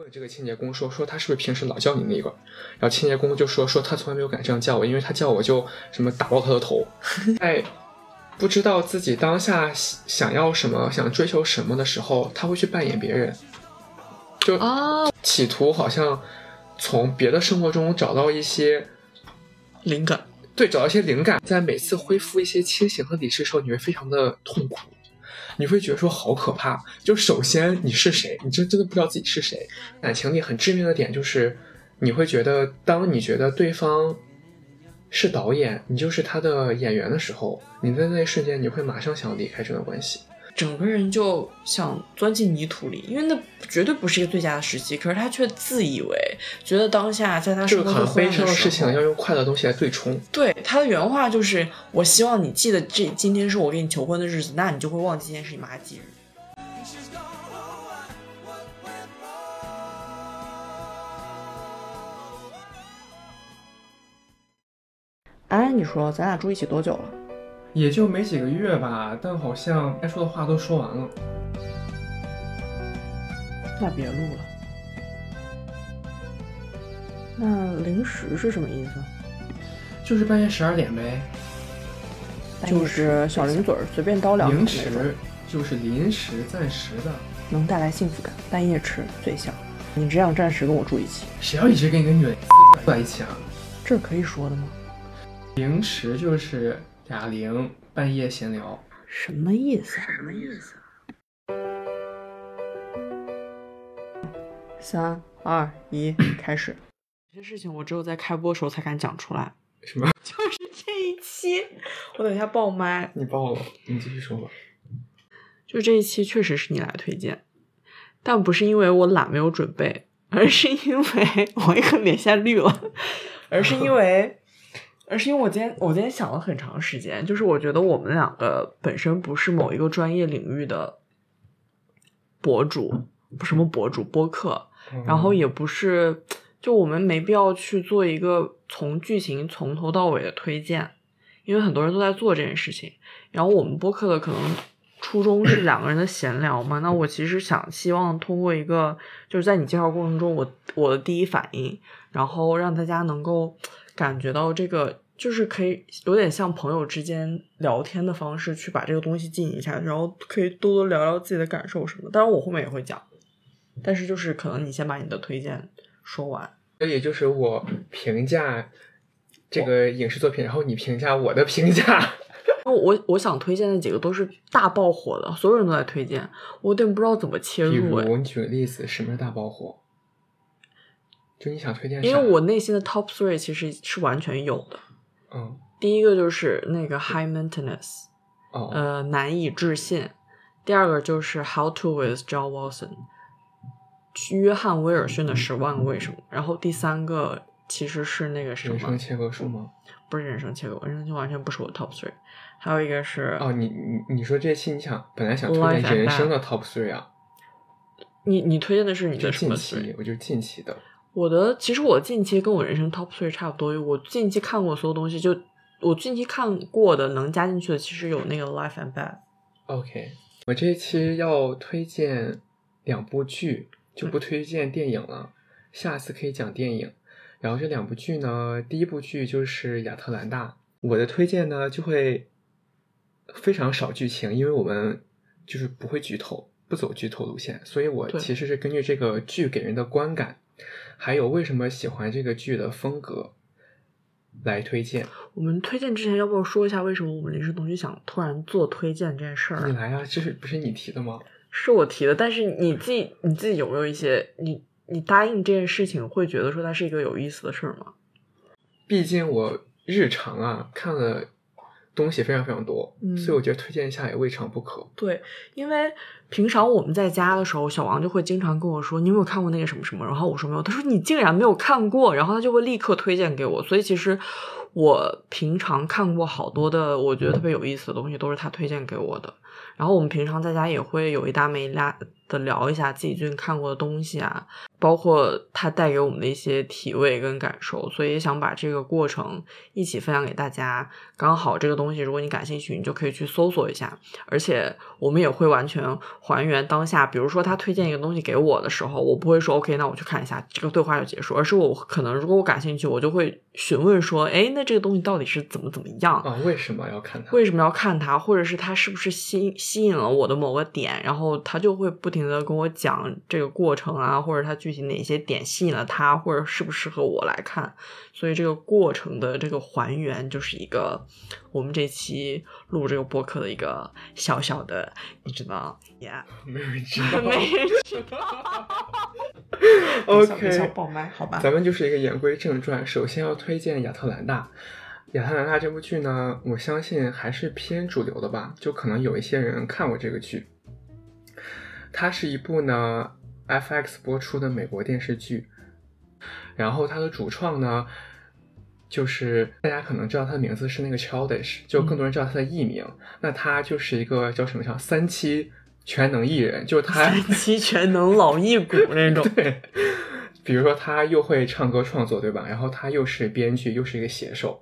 问这个清洁工说说他是不是平时老叫你那个，然后清洁工就说说他从来没有敢这样叫我，因为他叫我就什么打爆他的头。在不知道自己当下想要什么、想追求什么的时候，他会去扮演别人，就企图好像从别的生活中找到一些灵感。对，找到一些灵感，在每次恢复一些清醒和理智的时候，你会非常的痛苦。你会觉得说好可怕。就首先你是谁，你真真的不知道自己是谁。感情里很致命的点就是，你会觉得当你觉得对方是导演，你就是他的演员的时候，你在那一瞬间你会马上想要离开这段关系。整个人就想钻进泥土里，因为那绝对不是一个最佳的时机。可是他却自以为觉得当下在他生活很悲伤的事情要用快乐的东西来对冲。对他的原话就是：“我希望你记得这今天是我给你求婚的日子，那你就会忘记今天是你妈忌日。”哎，你说咱俩住一起多久了？也就没几个月吧，但好像该说的话都说完了。那别录了。那零时是什么意思？就是半夜十二点呗。就是小零嘴儿，随便叨两句。临时就是临时、暂时的，能带来幸福感。半夜吃最香。你只想暂时跟我住一起？谁要一直跟一个女人住在一起啊？这可以说的吗？零时就是。哑铃半夜闲聊，什么意思？什么意思？三二一，开始。有些事情我只有在开播的时候才敢讲出来。什么？就是这一期，我等一下爆麦。你爆了，你继续说吧。就这一期确实是你来推荐，但不是因为我懒没有准备，而是因为 我一个脸先绿了，而是因为。而是因为我今天我今天想了很长时间，就是我觉得我们两个本身不是某一个专业领域的博主，不什么博主播客，然后也不是，就我们没必要去做一个从剧情从头到尾的推荐，因为很多人都在做这件事情。然后我们播客的可能初衷是两个人的闲聊嘛，那我其实想希望通过一个就是在你介绍过程中，我我的第一反应，然后让大家能够。感觉到这个就是可以有点像朋友之间聊天的方式，去把这个东西进一下，然后可以多多聊聊自己的感受什么的。当然我后面也会讲，但是就是可能你先把你的推荐说完。所以就是我评价这个影视作品，然后你评价我的评价。我我我想推荐的几个都是大爆火的，所有人都在推荐，我有点不知道怎么切入。比如你举个例子，什么是大爆火？就你想推荐，因为我内心的 top three 其实是完全有的。嗯，第一个就是那个 high maintenance，呃，难以置信。第二个就是 how to with John Watson，约翰威尔逊的十万个为什么。然后第三个其实是那个什么？人生切割术吗？不是人生切割，人生切割完全不是我 top three。还有一个是哦，你你你说这期你想本来想推荐人生的 top three 啊？你你推荐的是你的什么？近期，我就近期的。我的其实我近期跟我人生 top three 差不多，我近期看过所有东西，就我近期看过的能加进去的，其实有那个 Life and Bad。OK，我这一期要推荐两部剧，就不推荐电影了，下次可以讲电影。然后这两部剧呢，第一部剧就是亚特兰大。我的推荐呢就会非常少剧情，因为我们就是不会剧透，不走剧透路线，所以我其实是根据这个剧给人的观感。还有为什么喜欢这个剧的风格来推荐？我们推荐之前要不要说一下为什么我们临时同学想突然做推荐这件事儿？你来啊，这是不是你提的吗？是我提的，但是你自己你自己有没有一些你你答应这件事情会觉得说它是一个有意思的事儿吗？毕竟我日常啊看了。东西非常非常多，所以我觉得推荐一下也未尝不可。对，因为平常我们在家的时候，小王就会经常跟我说：“你有没有看过那个什么什么？”然后我说没有，他说：“你竟然没有看过？”然后他就会立刻推荐给我。所以其实我平常看过好多的我觉得特别有意思的东西，都是他推荐给我的。然后我们平常在家也会有一搭没一搭的聊一下自己最近看过的东西啊，包括它带给我们的一些体味跟感受，所以也想把这个过程一起分享给大家。刚好这个东西，如果你感兴趣，你就可以去搜索一下。而且我们也会完全还原当下，比如说他推荐一个东西给我的时候，我不会说 OK，那我去看一下，这个对话就结束，而是我可能如果我感兴趣，我就会询问说，哎，那这个东西到底是怎么怎么样啊？为什么要看它？为什么要看它？或者是它是不是吸吸引了我的某个点？然后他就会不停的跟我讲这个过程啊，或者他具体哪些点吸引了他，或者适不适合我来看。所以这个过程的这个还原，就是一个我们这期录这个播客的一个小小的，你知道？Yeah，没人知 道，没人知道。OK，爆麦，好吧。咱们就是一个言归正传，首先要推荐亚特兰大。亚特兰大这部剧呢，我相信还是偏主流的吧，就可能有一些人看过这个剧。它是一部呢 FX 播出的美国电视剧，然后它的主创呢。就是大家可能知道他的名字是那个 Childish，就更多人知道他的艺名。那他就是一个叫什么叫三期全能艺人，就是他三期全能老艺骨 那种。对，比如说他又会唱歌创作，对吧？然后他又是编剧，又是一个写手，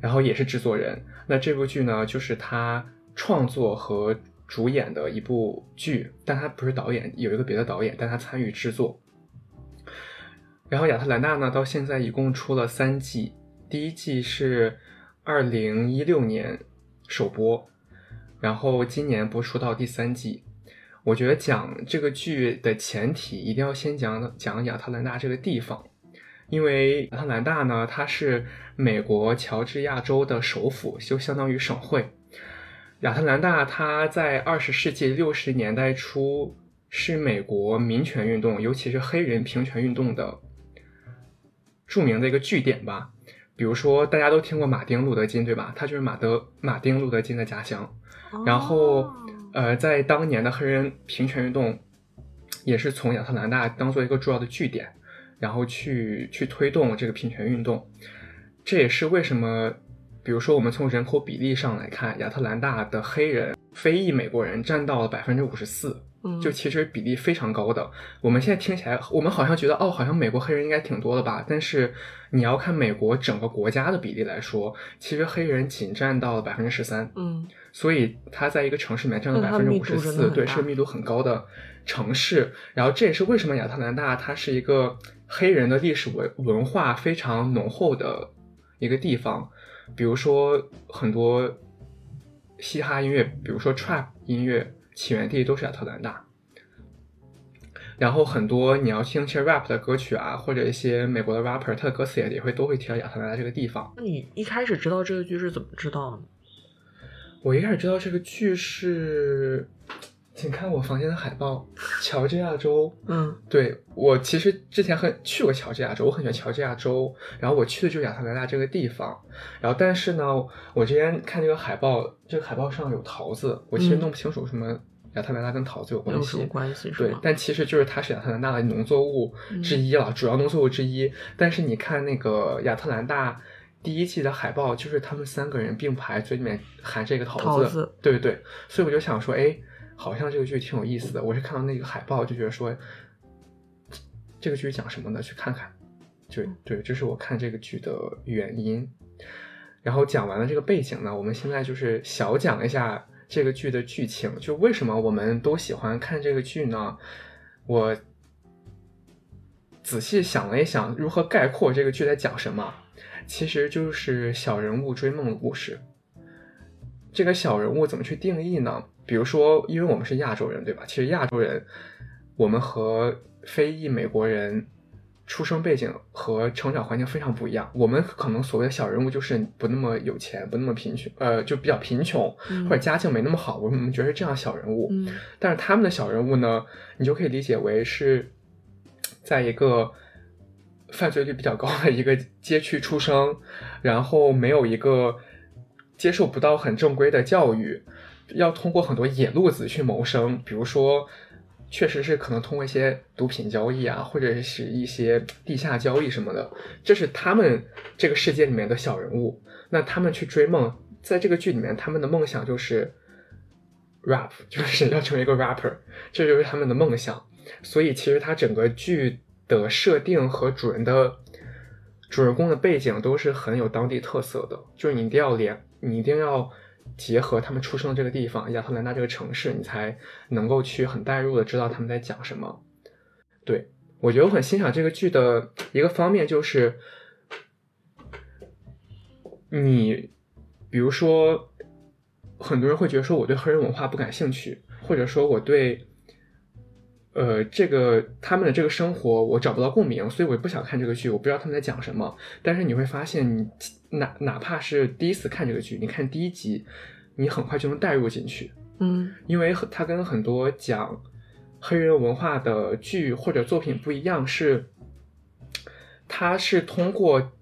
然后也是制作人。那这部剧呢，就是他创作和主演的一部剧，但他不是导演，有一个别的导演，但他参与制作。然后亚特兰大呢，到现在一共出了三季，第一季是二零一六年首播，然后今年播出到第三季。我觉得讲这个剧的前提一定要先讲讲亚特兰大这个地方，因为亚特兰大呢，它是美国乔治亚州的首府，就相当于省会。亚特兰大它在二十世纪六十年代初是美国民权运动，尤其是黑人平权运动的。著名的一个据点吧，比如说大家都听过马丁路德金对吧？他就是马德马丁路德金的家乡。然后，呃，在当年的黑人平权运动，也是从亚特兰大当做一个重要的据点，然后去去推动这个平权运动。这也是为什么，比如说我们从人口比例上来看，亚特兰大的黑人非裔美国人占到了百分之五十四。就其实比例非常高的，我们现在听起来，我们好像觉得哦，好像美国黑人应该挺多的吧？但是你要看美国整个国家的比例来说，其实黑人仅占到了百分之十三。嗯，所以它在一个城市里面占了百分之五十四，对，是个密度很高的城市。然后这也是为什么亚特兰大它是一个黑人的历史文文化非常浓厚的一个地方。比如说很多嘻哈音乐，比如说 trap 音乐。起源地都是亚特兰大，然后很多你要听一些 rap 的歌曲啊，或者一些美国的 rapper，他的歌词也也会都会提到亚特兰大这个地方。那你一开始知道这个剧是怎么知道的？我一开始知道这个剧是。请看我房间的海报，乔治亚州。嗯，对我其实之前很去过乔治亚州，我很喜欢乔治亚州。然后我去的就是亚特兰大这个地方。然后但是呢，我之前看这个海报，这个海报上有桃子，我其实弄不清楚什么亚特兰大跟桃子有关系。有关系？对，但其实就是它是亚特兰大的农作物之一了，主要农作物之一。但是你看那个亚特兰大第一季的海报，就是他们三个人并排，嘴里面含着一个桃子。对对对，所以我就想说，哎。好像这个剧挺有意思的，我是看到那个海报就觉得说，这个剧讲什么呢，去看看。就对，这是我看这个剧的原因。然后讲完了这个背景呢，我们现在就是小讲一下这个剧的剧情。就为什么我们都喜欢看这个剧呢？我仔细想了一想，如何概括这个剧在讲什么？其实就是小人物追梦的故事。这个小人物怎么去定义呢？比如说，因为我们是亚洲人，对吧？其实亚洲人，我们和非裔美国人出生背景和成长环境非常不一样。我们可能所谓的小人物就是不那么有钱，不那么贫穷，呃，就比较贫穷或者家境没那么好。我们觉得是这样小人物。但是他们的小人物呢，你就可以理解为是在一个犯罪率比较高的一个街区出生，然后没有一个接受不到很正规的教育。要通过很多野路子去谋生，比如说，确实是可能通过一些毒品交易啊，或者是一些地下交易什么的，这是他们这个世界里面的小人物。那他们去追梦，在这个剧里面，他们的梦想就是 rap，就是要成为一个 rapper，这就是他们的梦想。所以其实它整个剧的设定和主人的主人公的背景都是很有当地特色的，就是你一定要连，你一定要结合他们出生的这个地方亚特兰大这个城市，你才能够去很带入的知道他们在讲什么。对我觉得我很欣赏这个剧的一个方面就是，你比如说很多人会觉得说我对黑人文化不感兴趣，或者说我对。呃，这个他们的这个生活我找不到共鸣，所以我也不想看这个剧，我不知道他们在讲什么。但是你会发现，你哪哪怕是第一次看这个剧，你看第一集，你很快就能带入进去，嗯因为它跟很多讲黑人文化的剧或者作品不一样，是它是通过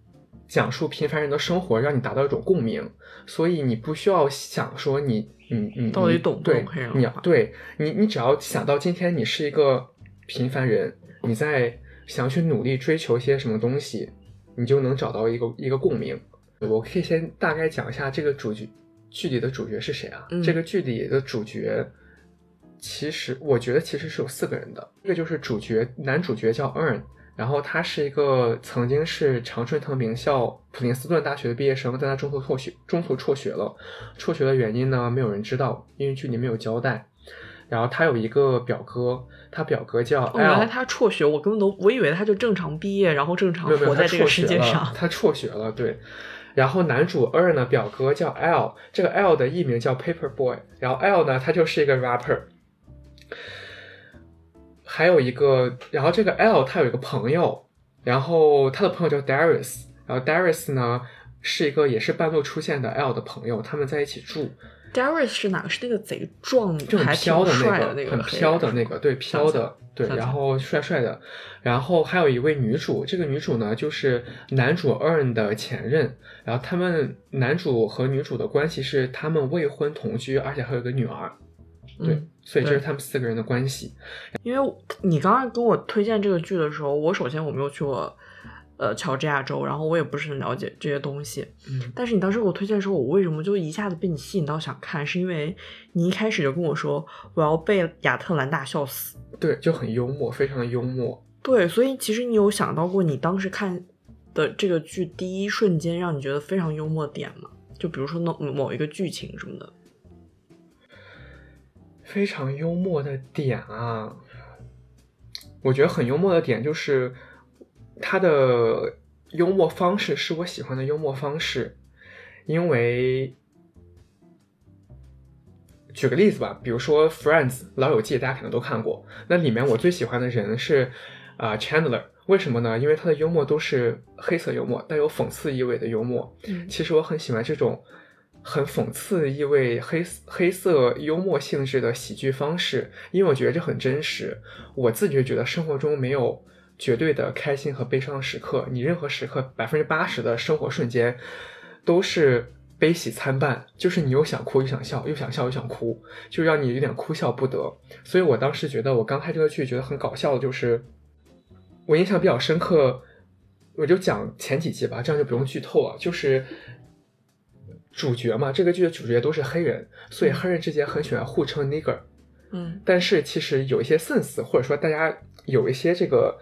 讲述平凡人的生活，让你达到一种共鸣，所以你不需要想说你你你你到底懂不懂黑人文化对你你只要想到今天你是一个平凡人，你在想去努力追求一些什么东西，你就能找到一个一个共鸣。我可以先大概讲一下这个主角剧里的主角是谁啊？嗯这个剧里的主角，其实我觉得其实是有四个人的。一个就是主角，男主角叫 Earn，然后他是一个曾经是常春藤名校普林斯顿大学的毕业生，但他中途辍学，中途辍学了。辍学的原因呢，没有人知道，因为剧里没有交代。然后他有一个表哥，他表哥叫哦，原来、他辍学，我根本都我以为他就正常毕业，然后正常活在这个世界上。他辍学了，对。然后男主 R 呢，表哥叫 L，这个 L 的艺名叫 Paper Boy，然后 L 呢，他就是一个 rapper。还有一个，然后这个 L 他有一个朋友，然后他的朋友叫 Darius，然后 Darius 呢是一个也是半路出现的 L 的朋友，他们在一起住，Darius 是哪个？是那个贼壮，就很还飘的那个很飘的那个，对，飘的对，然后帅帅的，然后还有一位女主，这个女主呢就是男主 Earn 的前任，然后他们男主和女主的关系是他们未婚同居，而且还有个女儿，对，嗯所以这是他们四个人的关系。因为你刚刚跟我推荐这个剧的时候，我首先我没有去过呃乔治亚州，然后我也不是很了解这些东西。嗯，但是你当时给我推荐的时候，我为什么就一下子被你吸引到想看？是因为你一开始就跟我说我要被亚特兰大笑死。对，就很幽默，非常的幽默。对，所以其实你有想到过你当时看的这个剧第一瞬间让你觉得非常幽默的点吗？就比如说某某一个剧情什么的。非常幽默的点啊，我觉得很幽默的点就是他的幽默方式是我喜欢的幽默方式，因为举个例子吧，比如说《Friends》老友记，大家可能都看过，那里面我最喜欢的人是啊、呃 Chandler，为什么呢？因为他的幽默都是黑色幽默，带有讽刺意味的幽默。嗯其实我很喜欢这种很讽刺意味、黑黑色幽默性质的喜剧方式，因为我觉得这很真实。我自己觉得生活中没有绝对的开心和悲伤的时刻，你任何时刻百分之八十的生活瞬间都是悲喜参半，就是你又想哭又想笑，又想笑又想哭，就让你有点哭笑不得。所以我当时觉得，我刚看这个剧觉得很搞笑的，就是我印象比较深刻，我就讲前几集吧，这样就不用剧透了。就是主角嘛，这个剧的主角都是黑人，所以黑人之间很喜欢互称 nigger。嗯但是其实有一些 sense，或者说大家有一些这个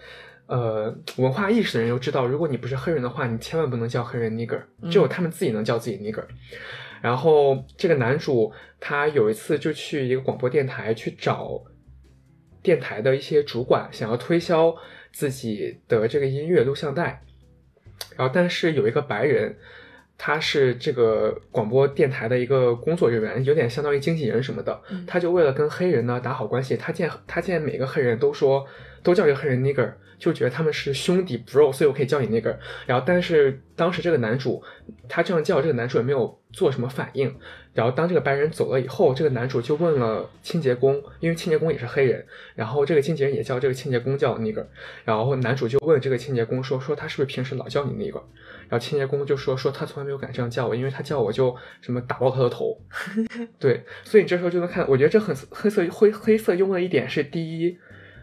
呃文化意识的人又知道，如果你不是黑人的话，你千万不能叫黑人 nigger，嗯只有他们自己能叫自己 nigger。然后这个男主他有一次就去一个广播电台去找电台的一些主管，想要推销自己的这个音乐录像带，然后但是有一个白人。他是这个广播电台的一个工作人员，有点相当于经纪人什么的。嗯他就为了跟黑人呢打好关系，他见他见每个黑人都说都叫一个黑人 nigger，就觉得他们是兄弟 bro，所以我可以叫你 nigger。然后但是当时这个男主他这样叫，这个男主也没有做什么反应。然后当这个白人走了以后，这个男主就问了清洁工，因为清洁工也是黑人，然后这个清洁人也叫这个清洁工叫 nigger。然后男主就问这个清洁工说说他是不是平时老叫你 nigger？然后清洁工就说说他从来没有敢这样叫我，因为他叫我就什么打爆他的头。对，所以你这时候就能看，我觉得这很黑色灰黑色幽默的一点是，第一，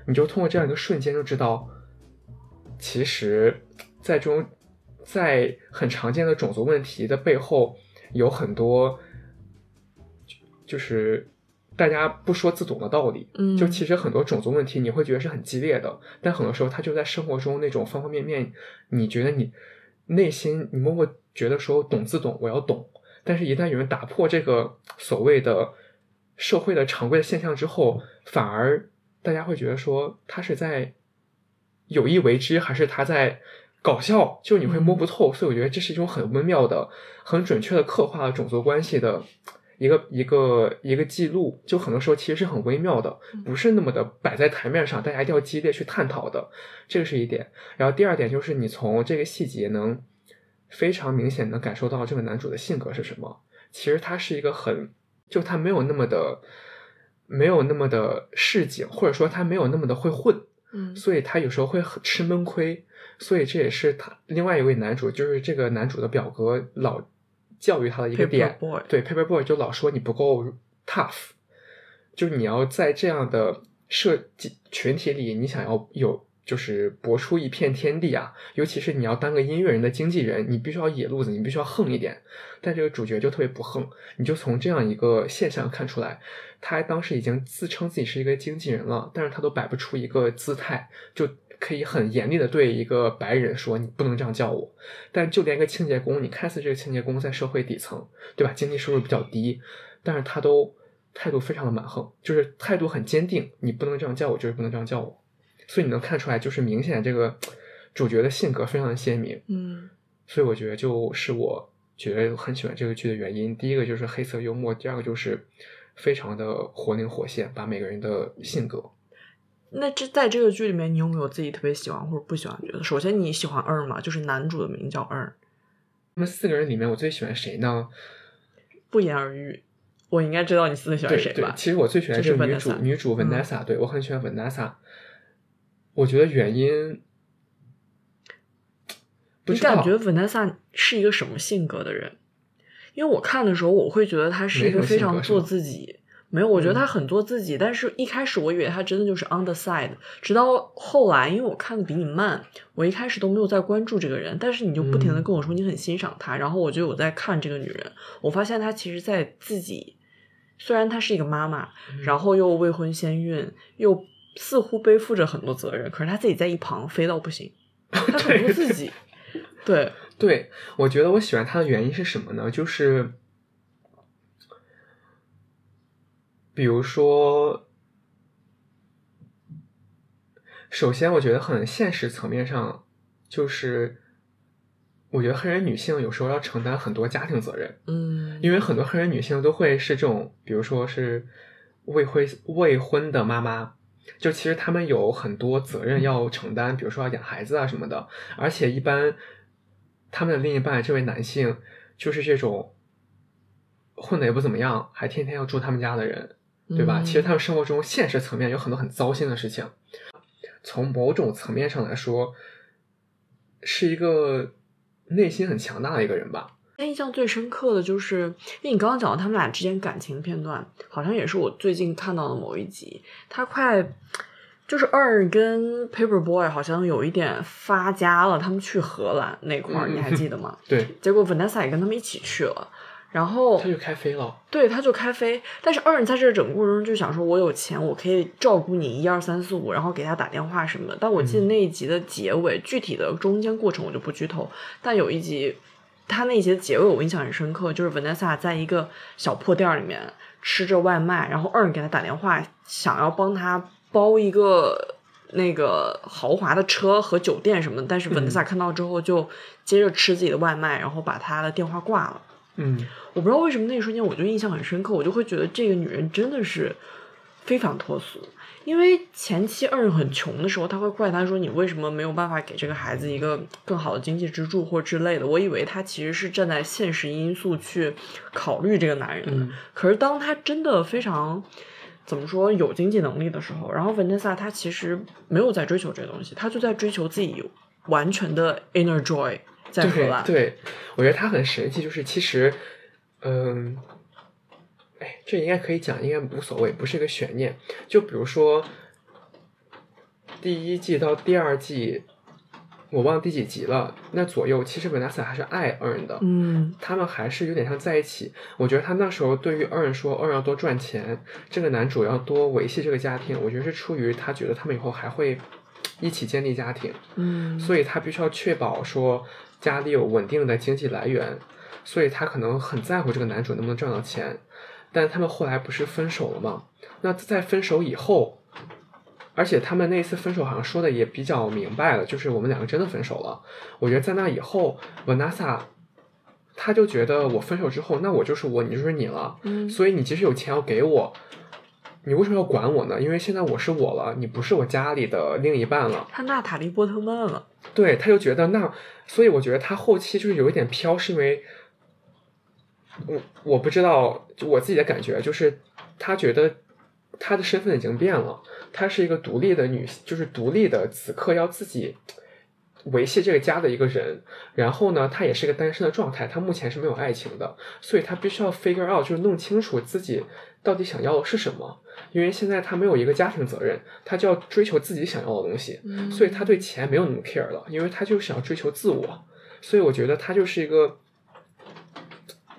你就通过这样一个瞬间就知道，其实，在这种在很常见的种族问题的背后，有很多就就是大家不说自懂的道理，嗯。就其实很多种族问题你会觉得是很激烈的，但很多时候它就在生活中那种方方面面，你觉得你内心你默默觉得说懂自懂，我要懂，但是一旦有人打破这个所谓的社会的常规的现象之后，反而大家会觉得说他是在有意为之，还是他在搞笑，就你会摸不透。所以我觉得这是一种很微妙的、很准确的刻画了种族关系的一个一个一个记录。就很多时候其实是很微妙的，不是那么的摆在台面上，大家一定要激烈去探讨的。这个是一点。然后第二点就是你从这个细节能非常明显的感受到这个男主的性格是什么。其实他是一个很，就他没有那么的，没有那么的市井，或者说他没有那么的会混，嗯所以他有时候会很吃闷亏。所以这也是他另外一位男主，就是这个男主的表哥老教育他的一个 Paper 点。Boy 对，Paperboy 就老说你不够 tough，就是你要在这样的社群体里，你想要有就是搏出一片天地啊，尤其是你要当个音乐人的经纪人，你必须要野路子，你必须要横一点。但这个主角就特别不横，你就从这样一个现象看出来，他当时已经自称自己是一个经纪人了，但是他都摆不出一个姿态，就可以很严厉的对一个白人说你不能这样叫我。但就连一个清洁工，你看似这个清洁工在社会底层，对吧？经济收入比较低，但是他都态度非常的蛮横，就是态度很坚定，你不能这样叫我，就是不能这样叫我。所以你能看出来，就是明显这个主角的性格非常的鲜明。嗯所以我觉得就是我觉得很喜欢这个剧的原因。第一个就是黑色幽默，第二个就是非常的活灵活现，把每个人的性格。那这在这个剧里面，你有没有自己特别喜欢或者不喜欢的角色？首先，你喜欢 Earn 吗？就是男主的名叫 Earn，那么四个人里面，我最喜欢谁呢？不言而喻。我应该知道你最喜欢对对谁吧，？其实我最喜欢就是这个女主女主嗯 Vanessa，、对我很喜欢 Vanessa。我觉得原因不知道，你感觉 Vanessa 是一个什么性格的人？因为我看的时候，我会觉得他是一个非常做自己。没有，我觉得他很做自己，但是一开始我以为他真的就是 on the side，直到后来，因为我看的比你慢，我一开始都没有在关注这个人，但是你就不停的嗯跟我说你很欣赏他，然后我就有在看这个女人，我发现她其实在自己，虽然她是一个妈妈，嗯然后又未婚先孕，又似乎背负着很多责任，可是他自己在一旁飞到不行，他很做自己，对，对，我觉得我喜欢他的原因是什么呢？就是，比如说，首先我觉得很现实层面上，就是我觉得黑人女性有时候要承担很多家庭责任，嗯，因为很多黑人女性都会是这种，比如说是未婚未婚的妈妈，就其实他们有很多责任要承担，比如说要养孩子啊什么的，而且一般他们的另一半这位男性就是这种混的也不怎么样，还天天要住他们家的人，对吧？嗯其实他们生活中现实层面有很多很糟心的事情，从某种层面上来说，是一个内心很强大的一个人吧。印象最深刻的就是，因为你刚刚讲到他们俩之间感情片段，好像也是我最近看到的某一集。他快就是二跟 Paperboy 好像有一点发家了，他们去荷兰那块儿，嗯你还记得吗？对，结果 Vanessa 也跟他们一起去了，然后他就开飞了。对，他就开飞。但是二在这整个过程中就想说，我有钱，我可以照顾你一二三四五，然后给他打电话什么的。但我记得那一集的结尾，具体的中间过程我就不剧透。但有一集，他那一集的结尾我印象很深刻，就是 Vanessa 在一个小破店里面吃着外卖，然后二给他打电话，想要帮他包一个。那个豪华的车和酒店什么的，但是 Vanessa 看到之后就接着吃自己的外卖，然后把他的电话挂了。嗯，我不知道为什么那一瞬间我就印象很深刻，我就会觉得这个女人真的是非常脱俗。因为前期二人很穷的时候，他会怪他说你为什么没有办法给这个孩子一个更好的经济支柱或之类的。我以为他其实是站在现实因素去考虑这个男人的，嗯可是当他真的非常怎么说有经济能力的时候，然后 Vanessa 她其实没有在追求这个东西，他就在追求自己完全的 inner joy 在荷兰。对对，我觉得他很神奇，就是其实，嗯，哎，这应该可以讲，应该无所谓，不是一个悬念。就比如说，第一季到第二季，我忘第几集了，那左右其实 Vanessa 还是爱 Earn 的，嗯他们还是有点像在一起。我觉得他那时候对于 Earn 说 Earn 要多赚钱，这个男主要多维系这个家庭，我觉得是出于他觉得他们以后还会一起建立家庭，嗯，所以他必须要确保说家里有稳定的经济来源，所以他可能很在乎这个男主能不能赚到钱。但他们后来不是分手了吗？那在分手以后，而且他们那次分手好像说的也比较明白了，就是我们两个真的分手了。我觉得在那以后，Vanessa 他就觉得我分手之后，那我就是我，你就是你了。嗯所以你即使有钱要给我，你为什么要管我呢？因为现在我是我了，你不是我家里的另一半了。他娜塔莉波特曼了，对，他就觉得那，所以我觉得他后期就是有一点飘，是因为我我不知道，就我自己的感觉就是他觉得他的身份已经变了，她是一个独立的女，就是独立的，此刻要自己维系这个家的一个人。然后呢，她也是一个单身的状态，她目前是没有爱情的，所以她必须要 figure out，就是弄清楚自己到底想要的是什么。因为现在她没有一个家庭责任，她就要追求自己想要的东西。嗯所以他对钱没有那么 care 了，因为他就想要追求自我，所以我觉得他就是一个，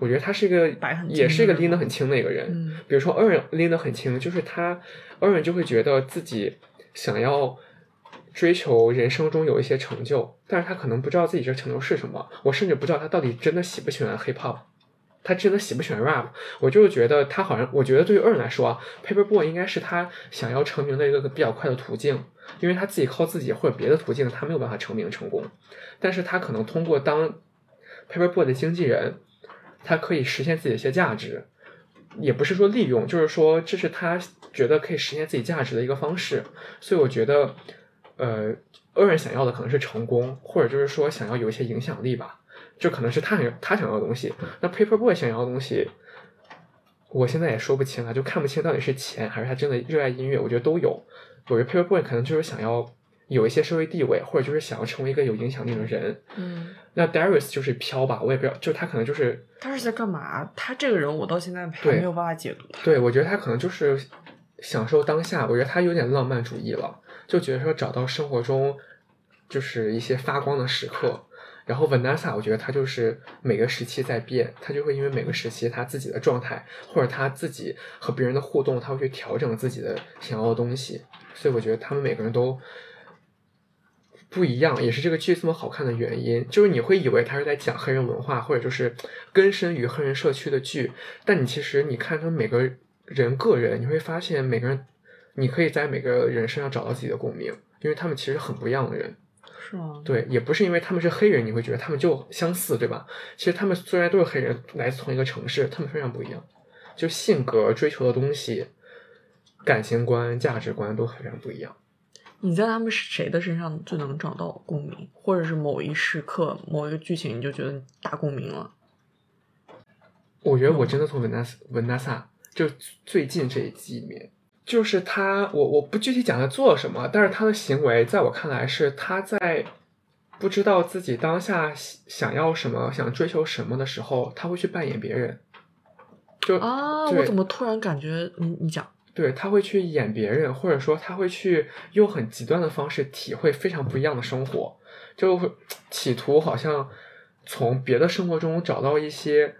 我觉得他是一个也是一个拎得很轻的一个人。嗯比如说 e r 拎得很轻，就是他 e r 就会觉得自己想要追求人生中有一些成就，但是他可能不知道自己这成就是什么。我甚至不知道他到底真的喜不喜欢 hip hop，他真的喜不喜欢 rap。我就是觉得他好像，我觉得对于 e r 来说啊，Paperboy 应该是他想要成名的一个比较快的途径，因为他自己靠自己或者别的途径，他没有办法成名成功，但是他可能通过当 Paperboy 的经纪人，他可以实现自己的一些价值。也不是说利用，就是说这是他觉得可以实现自己价值的一个方式。所以我觉得，呃，欧人想要的可能是成功，或者就是说想要有一些影响力吧，这可能是他想他想要的东西。那 Paperboy 想要的东西，我现在也说不清了，就看不清到底是钱还是他真的热爱音乐。我觉得都有。我觉得 Paperboy 可能就是想要有一些社会地位，或者就是想要成为一个有影响力的人。嗯，那 Darius 就是飘吧，我也不知道，就他可能就是他是在干嘛？他这个人我到现在还没有办法解读他。对，我觉得他可能就是享受当下，我觉得他有点浪漫主义了，就觉得说找到生活中就是一些发光的时刻。然后 Vanessa，我觉得他就是每个时期在变，他就会因为每个时期他自己的状态或者他自己和别人的互动，他会去调整自己的想要的东西。所以我觉得他们每个人都不一样，也是这个剧这么好看的原因。就是你会以为他是在讲黑人文化，或者就是根深于黑人社区的剧，但你其实你看他们每个人个人，你会发现每个人，你可以在每个人身上找到自己的共鸣，因为他们其实很不一样的人。是吗？对，也不是因为他们是黑人，你会觉得他们就相似，对吧？其实他们虽然都是黑人，来自同一个城市，他们非常不一样，就性格、追求的东西、感情观、价值观都非常不一样。你在他们谁的身上最能找到共鸣，或者是某一时刻、某一个剧情，你就觉得大共鸣了？我觉得我真的从文纳斯文纳萨就最近这一季里面，就是他，我我不具体讲他做了什么，但是他的行为在我看来是他在不知道自己当下想要什么、想追求什么的时候，他会去扮演别人。就啊，我怎么突然感觉你你讲，对，他会去演别人，或者说他会去用很极端的方式体会非常不一样的生活，就会企图好像从别的生活中找到一些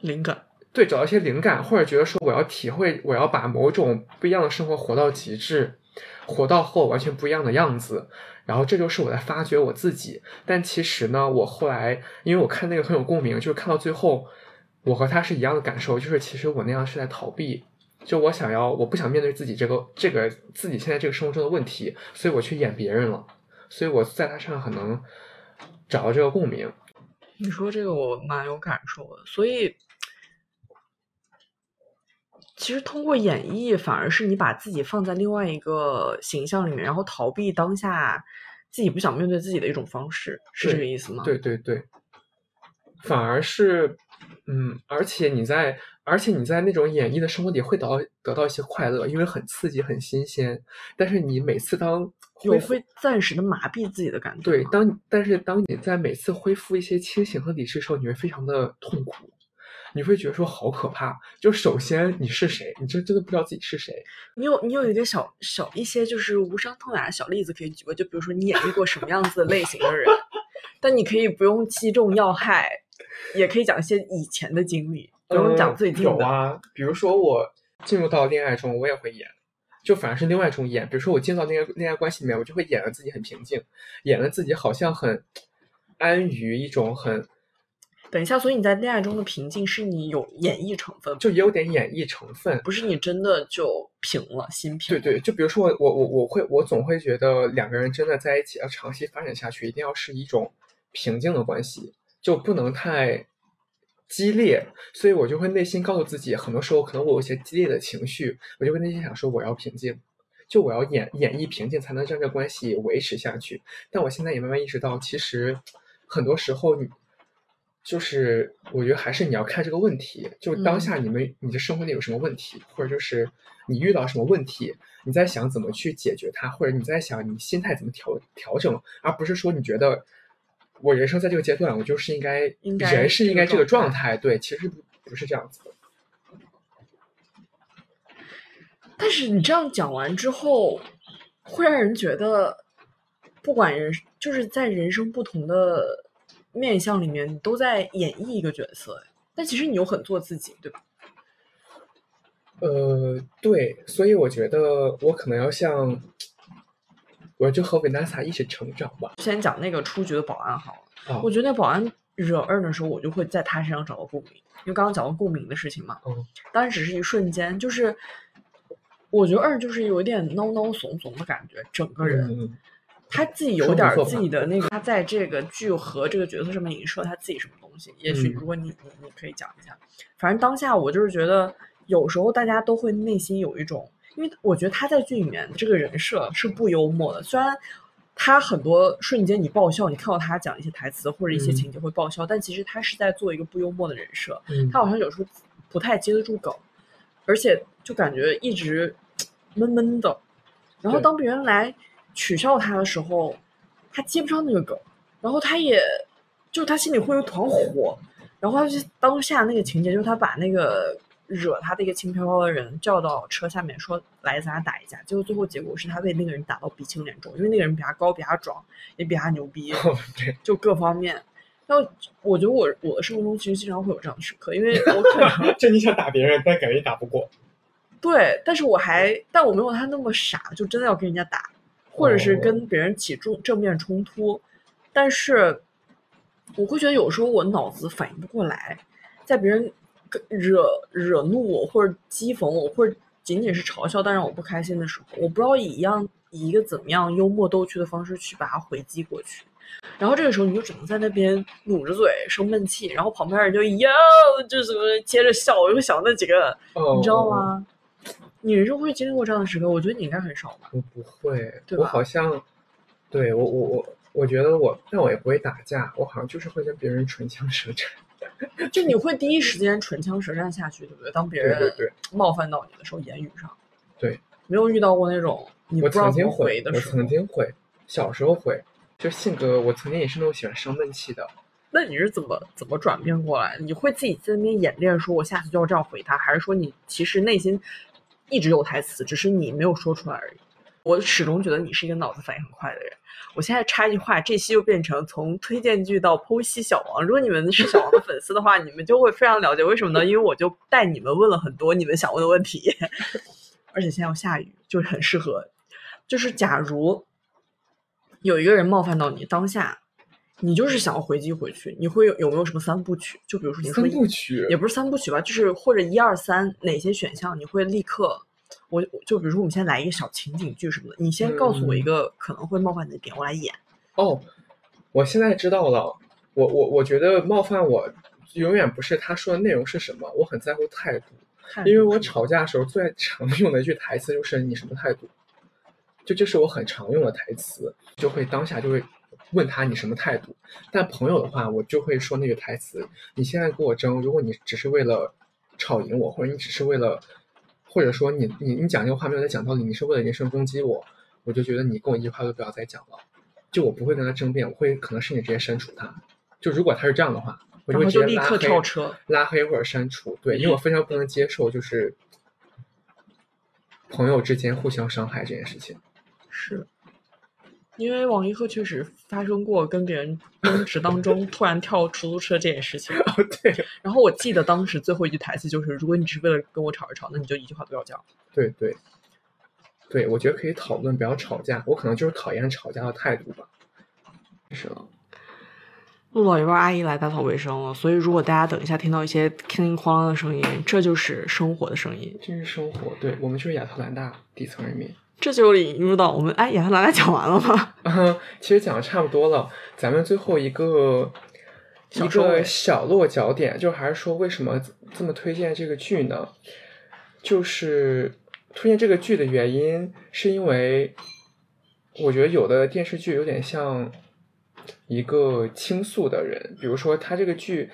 灵感？对，找到一些灵感，或者觉得说我要体会，我要把某种不一样的生活活到极致，活到和我完全不一样的样子，然后这就是我在发掘我自己。但其实呢，我后来因为我看那个很有共鸣，就是看到最后，我和他是一样的感受，就是其实我那样是在逃避。就我想要，我不想面对自己这个这个自己现在这个生活中的问题，所以我去演别人了。所以我在他身上很能找到这个共鸣。你说这个我蛮有感受的，所以其实通过演绎，反而是你把自己放在另外一个形象里面，然后逃避当下自己不想面对自己的一种方式，是这个意思吗？对对对，反而是，嗯，而且你在，而且你在那种演绎的生活里会得到得到一些快乐，因为很刺激、很新鲜。但是你每次当有恢复会暂时的麻痹自己的感觉。对，当但是当你在每次恢复一些清醒和理智的时候，你会非常的痛苦，你会觉得说好可怕。就首先你是谁，你真真的不知道自己是谁。你有你有一个小小一些就是无伤痛雅的小例子可以举个，就比如说你演绎过什么样子类型的人，但你可以不用击中要害，也可以讲一些以前的经历，不用讲最近的。有啊，比如说我进入到恋爱中，我也会演。就反而是另外一种演，比如说我进到恋爱恋爱关系里面，我就会演了自己很平静，演了自己好像很安于一种很。等一下，所以你在恋爱中的平静是你有演绎成分，就也有点演绎成分，不是你真的就平了心平。对对，就比如说我我我我会我总会觉得两个人真的在一起要长期发展下去，一定要是一种平静的关系，就不能太。激烈，所以我就会内心告诉自己，很多时候可能我有一些激烈的情绪，我就会内心想说我要平静，就我要演演绎平静，才能让这关系维持下去。但我现在也慢慢意识到，其实很多时候你就是我觉得还是你要看这个问题，就当下你们你的生活里有什么问题，或者就是你遇到什么问题，你在想怎么去解决它，或者你在想你心态怎么调调整，而不是说你觉得。我人生在这个阶段，我就是应该，人是应该这个状态。对，其实不不是这样子的。但是你这样讲完之后，会让人觉得，不管人就是在人生不同的面相里面，你都在演绎一个角色。但其实你又很做自己，对吧？呃，对，所以我觉得我可能要像。我就和维纳萨一起成长吧。先讲那个出局的保安好了。我觉得那保安惹二的时候，我就会在他身上找到共鸣，因为刚刚讲到共鸣的事情嘛。嗯。当然只是一瞬间，就是我觉得二就是有一点孬孬怂怂的感觉，整个人他自己有点自己的那个，他在这个剧和这个角色上面影射他自己什么东西。也许如果你你你可以讲一下，反正当下我就是觉得有时候大家都会内心有一种。因为我觉得他在剧里面这个人设是不幽默的，虽然他很多瞬间你爆笑，你看到他讲一些台词或者一些情节会爆笑，但其实他是在做一个不幽默的人设。他好像有时候不太接得住梗，而且就感觉一直闷闷的。然后当别人来取笑他的时候，他接不上那个梗，然后他也就他心里会有团火，然后他就当下那个情节就是他把那个。惹他的一个轻飘飘的人叫到车下面说：“来，咱俩打一架。”结果最后结果是他被那个人打到鼻青脸肿，因为那个人比他高、比他壮，也比他牛逼，就各方面。然后我觉得我我的生活中其实经常会有这样的时刻，因为 我可能 就你想打别人，但感觉你打不过。对，但是我还但我没有他那么傻，就真的要跟人家打，或者是跟别人起正正面冲突。但是我会觉得有时候我脑子反应不过来，在别人。惹惹怒我，或者讥讽我，或者仅仅是嘲笑，但让我不开心的时候，我不知道以一样以一个怎么样幽默逗趣的方式去把它回击过去。然后这个时候你就只能在那边努着嘴生闷气，然后旁边人就哟，就什么接着笑，我就想那几个，你知道吗？你人生会经历过这样的时刻？我觉得你应该很少吧。我不会，我好像，对我我我我觉得我，但我也不会打架，我好像就是会跟别人唇枪舌战。就你会第一时间唇枪舌战下去，对不对？当别人冒犯到你的时候，言语上，对，没有遇到过那种你不知道怎么回的时候。我曾经会，小时候会，就性格，我曾经也是那种喜欢生闷气的。那你是怎么怎么转变过来？你会自己在那边演练，说我下次就要这样回他，还是说你其实内心一直有台词，只是你没有说出来而已？我始终觉得你是一个脑子反应很快的人。我现在插一句话，这期就变成从推荐剧到剖析小王。如果你们是小王的粉丝的话，你们就会非常了解为什么呢？因为我就带你们问了很多你们想问的问题，而且现在要下雨，就很适合。就是假如有一个人冒犯到你，当下你就是想要回击回去，你会有有没有什么三部曲？就比如说你说三部曲，也不是三部曲吧，就是或者一二三哪些选项你会立刻。我就比如说，我们先来一个小情景剧什么的，你先告诉我一个可能会冒犯你的点，我来演。哦，我现在知道了。我我我觉得冒犯我，永远不是他说的内容是什么，我很在乎态度。因为我吵架的时候最常用的一句台词就是“你什么态度”，就这是我很常用的台词，就会当下就会问他你什么态度。但朋友的话，我就会说那句台词：“你现在跟我争，如果你只是为了吵赢我，或者你只是为了……”或者说你你你讲这个话没有在讲道理，你是为了人身攻击我，我就觉得你跟我一句话都不要再讲了，就我不会跟他争辩，我会可能甚至直接删除他。就如果他是这样的话，我就会立刻直接拉黑跳车。拉黑或者删除。对，因为我非常不能接受就是朋友之间互相伤害这件事情。是，因为王一鹤确实发生过跟别人争执当中突然跳出租车这件事情。哦，对然后我记得当时最后一句台词就是：“如果你只是为了跟我吵一吵，那你就一句话不要讲。对对对，我觉得可以讨论，不要吵架。我可能就是讨厌吵架的态度吧。是了，”陆老一半，阿姨来打扫卫生了，所以如果大家等一下听到一些叮铃哐啷的声音，这就是生活的声音。这是生活。对我们就是亚特兰大底层人民。这就引入到我们哎，亚特兰大讲完了吗？嗯，其实讲的差不多了，咱们最后一个一个小落脚点，就还是说为什么这么推荐这个剧呢？就是推荐这个剧的原因，是因为我觉得有的电视剧有点像一个倾诉的人，比如说他这个剧。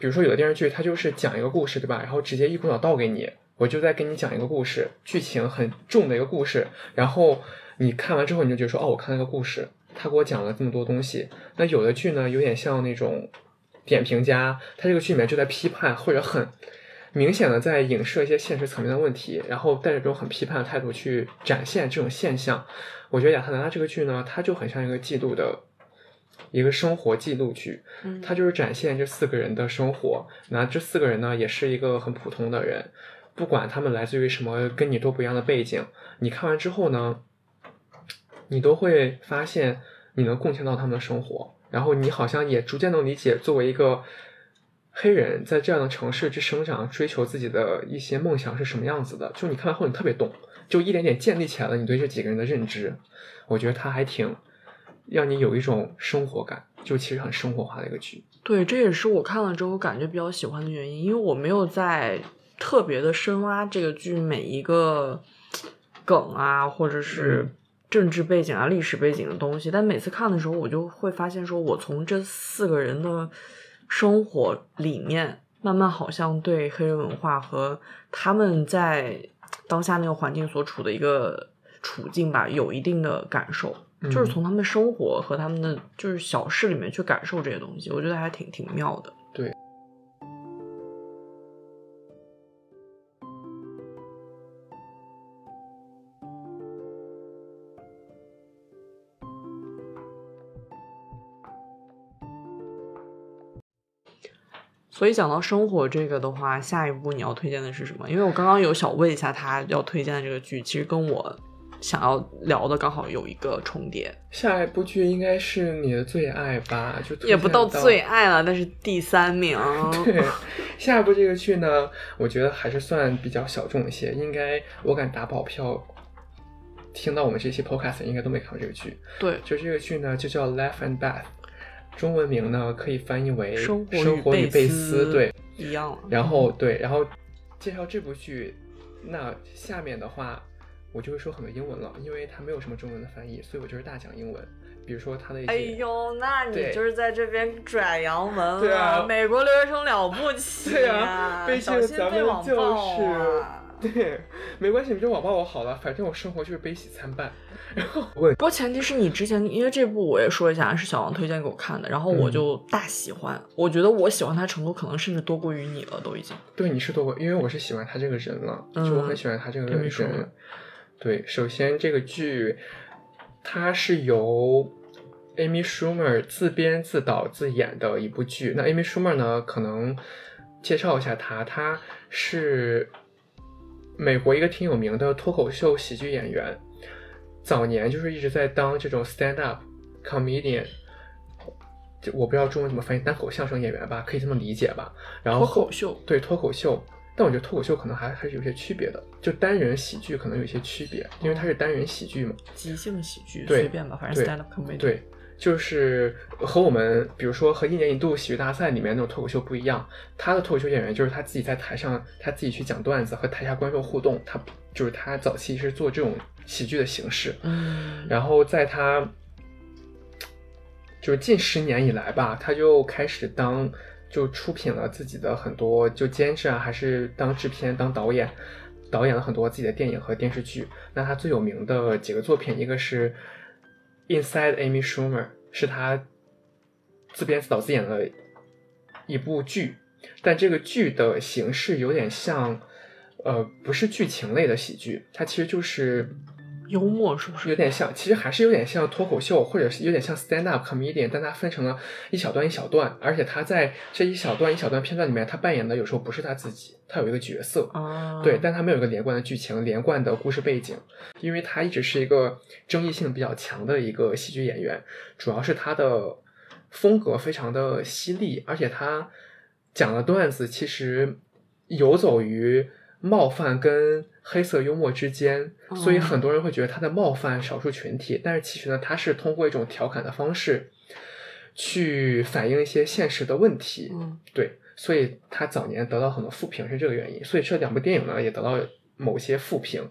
比如说，有的电视剧它就是讲一个故事，对吧？然后直接一股脑倒给你，我就在跟你讲一个故事，剧情很重的一个故事，然后你看完之后，你就觉得说，哦，我看了个故事，他给我讲了这么多东西。那有的剧呢，有点像那种点评家，他这个剧里面就在批判，或者很明显的在影射一些现实层面的问题，然后带着这种很批判的态度去展现这种现象。我觉得亚特兰大这个剧呢，它就很像一个记录的。一个生活记录剧，嗯它就是展现这四个人的生活。那这四个人呢，也是一个很普通的人，不管他们来自于什么跟你都不一样的背景，你看完之后呢，你都会发现你能共情到他们的生活，然后你好像也逐渐能理解，作为一个黑人在这样的城市去生长，追求自己的一些梦想是什么样子的。就你看完后，你特别懂，就一点点建立起来了你对这几个人的认知。我觉得他还挺让你有一种生活感，就其实很生活化的一个剧。对，这也是我看了之后感觉比较喜欢的原因，因为我没有在特别的深挖这个剧每一个梗啊，或者是政治背景啊、历史背景的东西，但每次看的时候，我就会发现，说我从这四个人的生活里面，慢慢好像对黑人文化和他们在当下那个环境所处的一个处境吧，有一定的感受。就是从他们生活和他们的就是小事里面去感受这些东西，我觉得还挺挺妙的。所以讲到生活这个的话，下一步你要推荐的是什么？因为我刚刚有小问一下他要推荐的这个剧，其实跟我想要聊的刚好有一个重叠。下一部剧应该是你的最爱吧？就也不到最爱了，但是第三名。对，下一部这个剧呢，我觉得还是算比较小众一些，应该我敢打保票，听到我们这期 podcast 应该都没看过这个剧。对，就这个剧呢，就叫《Life and Beth》，中文名呢可以翻译为《生活与贝贝斯斯》。对，一样了。然后对，然后介绍这部剧，那下面的话我就会说很多英文了，因为它没有什么中文的翻译，所以我就是大讲英文。比如说它的一些，哎呦，那你就是在这边拽洋文了。对啊美国留学生了不起对啊小心被网就暴是啊。对，没关系，你就网暴我好了，反正我生活就是悲喜参半。然后问不过前提是你之前，因为这部我也说一下，是小王推荐给我看的，然后我嗯就大喜欢。我觉得我喜欢他程度可能甚至多过于你了，都已经。对你是多过，因为我是喜欢他这个人了，就我很喜欢他这个人。对，首先这个剧它是由 Amy Schumer 自编自导自演的一部剧。那 Amy Schumer 呢，可能介绍一下她，她是美国一个挺有名的脱口秀喜剧演员，早年就是一直在当这种 stand up comedian。就我不知道中文怎么翻译，单口相声演员吧，可以这么理解吧。然后脱口秀对脱口秀，但我觉得脱口秀可能还还是有些区别的，就单人喜剧可能有一些区别，因为它是单人喜剧嘛。即兴喜剧对随便吧，反正对 stand up comedy。对，就是和我们比如说和一年一度喜剧大赛里面那种脱口秀不一样，他的脱口秀演员就是他自己在台上他自己去讲段子，和台下观众互动，他就是他早期是做这种喜剧的形式，嗯，然后在他就是近十年以来吧，他就开始当就出品了自己的很多就监制啊，还是当制片、当导演，导演了很多自己的电影和电视剧。那他最有名的几个作品，一个是《Inside Amy Schumer》，是他自编自导自演的一部剧，但这个剧的形式有点像，呃，不是剧情类的喜剧，它其实就是幽默是不是？有点像，其实还是有点像脱口秀，或者是有点像 stand up comedian，但它分成了一小段一小段，而且他在这一小段一小段片段里面，他扮演的有时候不是他自己，他有一个角色，啊，对，但他没有一个连贯的剧情、连贯的故事背景，因为他一直是一个争议性比较强的一个喜剧演员，主要是他的风格非常的犀利，而且他讲的段子其实游走于冒犯跟黑色幽默之间，所以哦很多人会觉得他在冒犯少数群体，但是其实呢，他是通过一种调侃的方式去反映一些现实的问题，嗯对，所以他早年得到很多负评是这个原因，所以这两部电影呢也得到某些负评。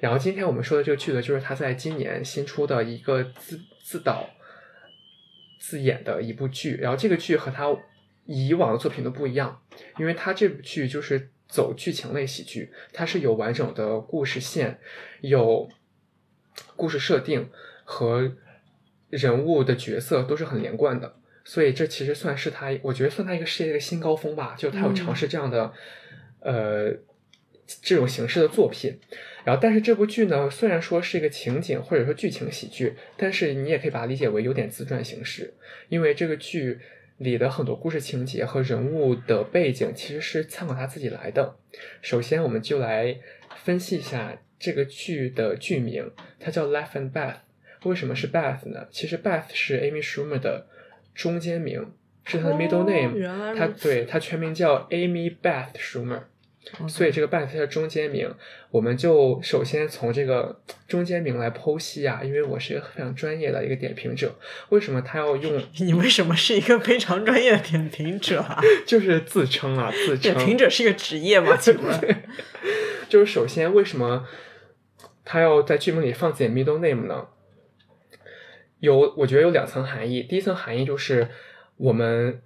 然后今天我们说的这个剧呢，就是他在今年新出的一个自自导自演的一部剧。然后这个剧和他以往的作品都不一样，因为他这部剧就是走剧情类喜剧，它是有完整的故事线，有故事设定和人物的角色都是很连贯的。所以这其实算是他，我觉得算他一个事业的一个新高峰吧，就他有尝试这样的，呃，这种形式的作品。然后，但是这部剧呢，虽然说是一个情景或者说剧情喜剧，但是你也可以把它理解为有点自传形式，因为这个剧里的很多故事情节和人物的背景其实是参考他自己来的。首先，我们就来分析一下这个剧的剧名，它叫《Life and Beth》。为什么是 Beth 呢？其实 Beth 是 Amy Schumer 的中间名，是她的 middle 哦 name，、原来她对她全名叫 Amy Beth Schumer。所以这个 Beth 它是中间名，我们就首先从这个中间名来剖析啊，因为我是一个非常专业的一个点评者，为什么他要用 你为什么是一个非常专业的点评者啊？就是自称啊，自称点评者是一个职业吗？请问？就是首先为什么他要在剧名里放自己的 middle name 呢？有，我觉得有两层含义。第一层含义就是我们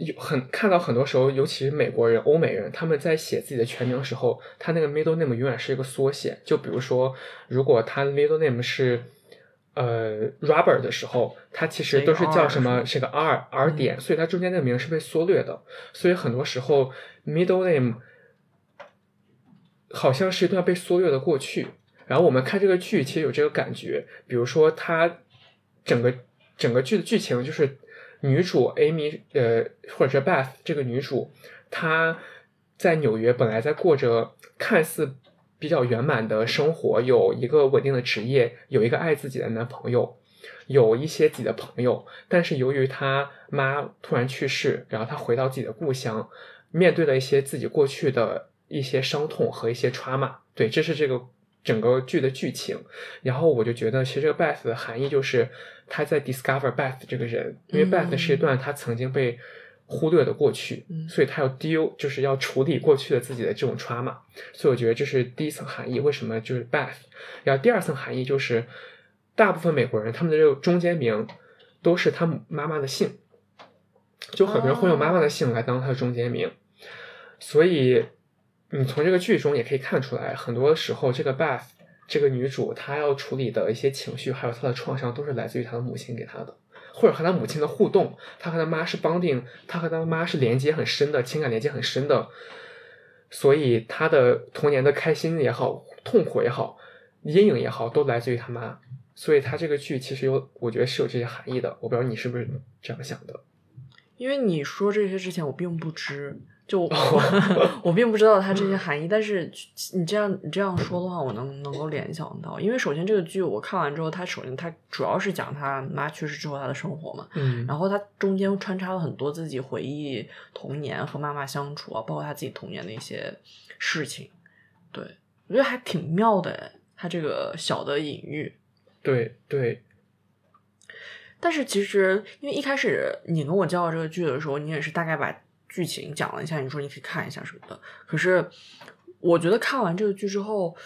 有很看到很多时候，尤其是美国人、欧美人，他们在写自己的全名的时候，他那个 middle name 永远是一个缩写。就比如说，如果他 middle name 是呃 Robert 的时候，他其实都是叫什么是个 R R 点，所以它中间那个名是被缩略的。所以很多时候 middle name 好像是一段被缩略的过去。然后我们看这个剧，其实有这个感觉，比如说它整个整个剧的剧情就是女主 Amy 呃或者是 Beth 这个女主，她在纽约本来在过着看似比较圆满的生活，有一个稳定的职业，有一个爱自己的男朋友，有一些自己的朋友，但是由于她妈突然去世，然后她回到自己的故乡，面对了一些自己过去的一些伤痛和一些 trauma，对，这是这个整个剧的剧情。然后我就觉得，其实这个 Beth 的含义就是他在 discover Beth 这个人，因为嗯 Beth 是一段他曾经被忽略的过去，嗯所以他要 deal 就是要处理过去的自己的这种 trauma。所以我觉得这是第一层含义，为什么就是 Beth。然后第二层含义就是，大部分美国人他们的这个中间名都是他妈妈的姓，就很多人会用妈妈的姓来当他的中间名，所以你从这个剧中也可以看出来，很多时候这个 Beth 这个女主她要处理的一些情绪，还有她的创伤，都是来自于她的母亲给她的，或者和她母亲的互动，她和她妈是绑定，她和她妈是连接很深的，情感连接很深的，所以她的童年的开心也好，痛苦也好，阴影也好，都来自于她妈。所以她这个剧其实有，我觉得是有这些含义的。我不知道你是不是这样想的。因为你说这些之前，我并不知，就我 我并不知道它这些含义。但是你这样你这样说的话，我能能够联想到，因为首先这个剧我看完之后，它首先它主要是讲他妈去世之后他的生活嘛，嗯然后它中间穿插了很多自己回忆童年和妈妈相处啊，包括他自己童年的一些事情。对我觉得还挺妙的诶，他这个小的隐喻。对对，但是其实，因为一开始你跟我介绍这个剧的时候，你也是大概把剧情讲了一下，你说你可以看一下什么的。可是我觉得看完这个剧之后，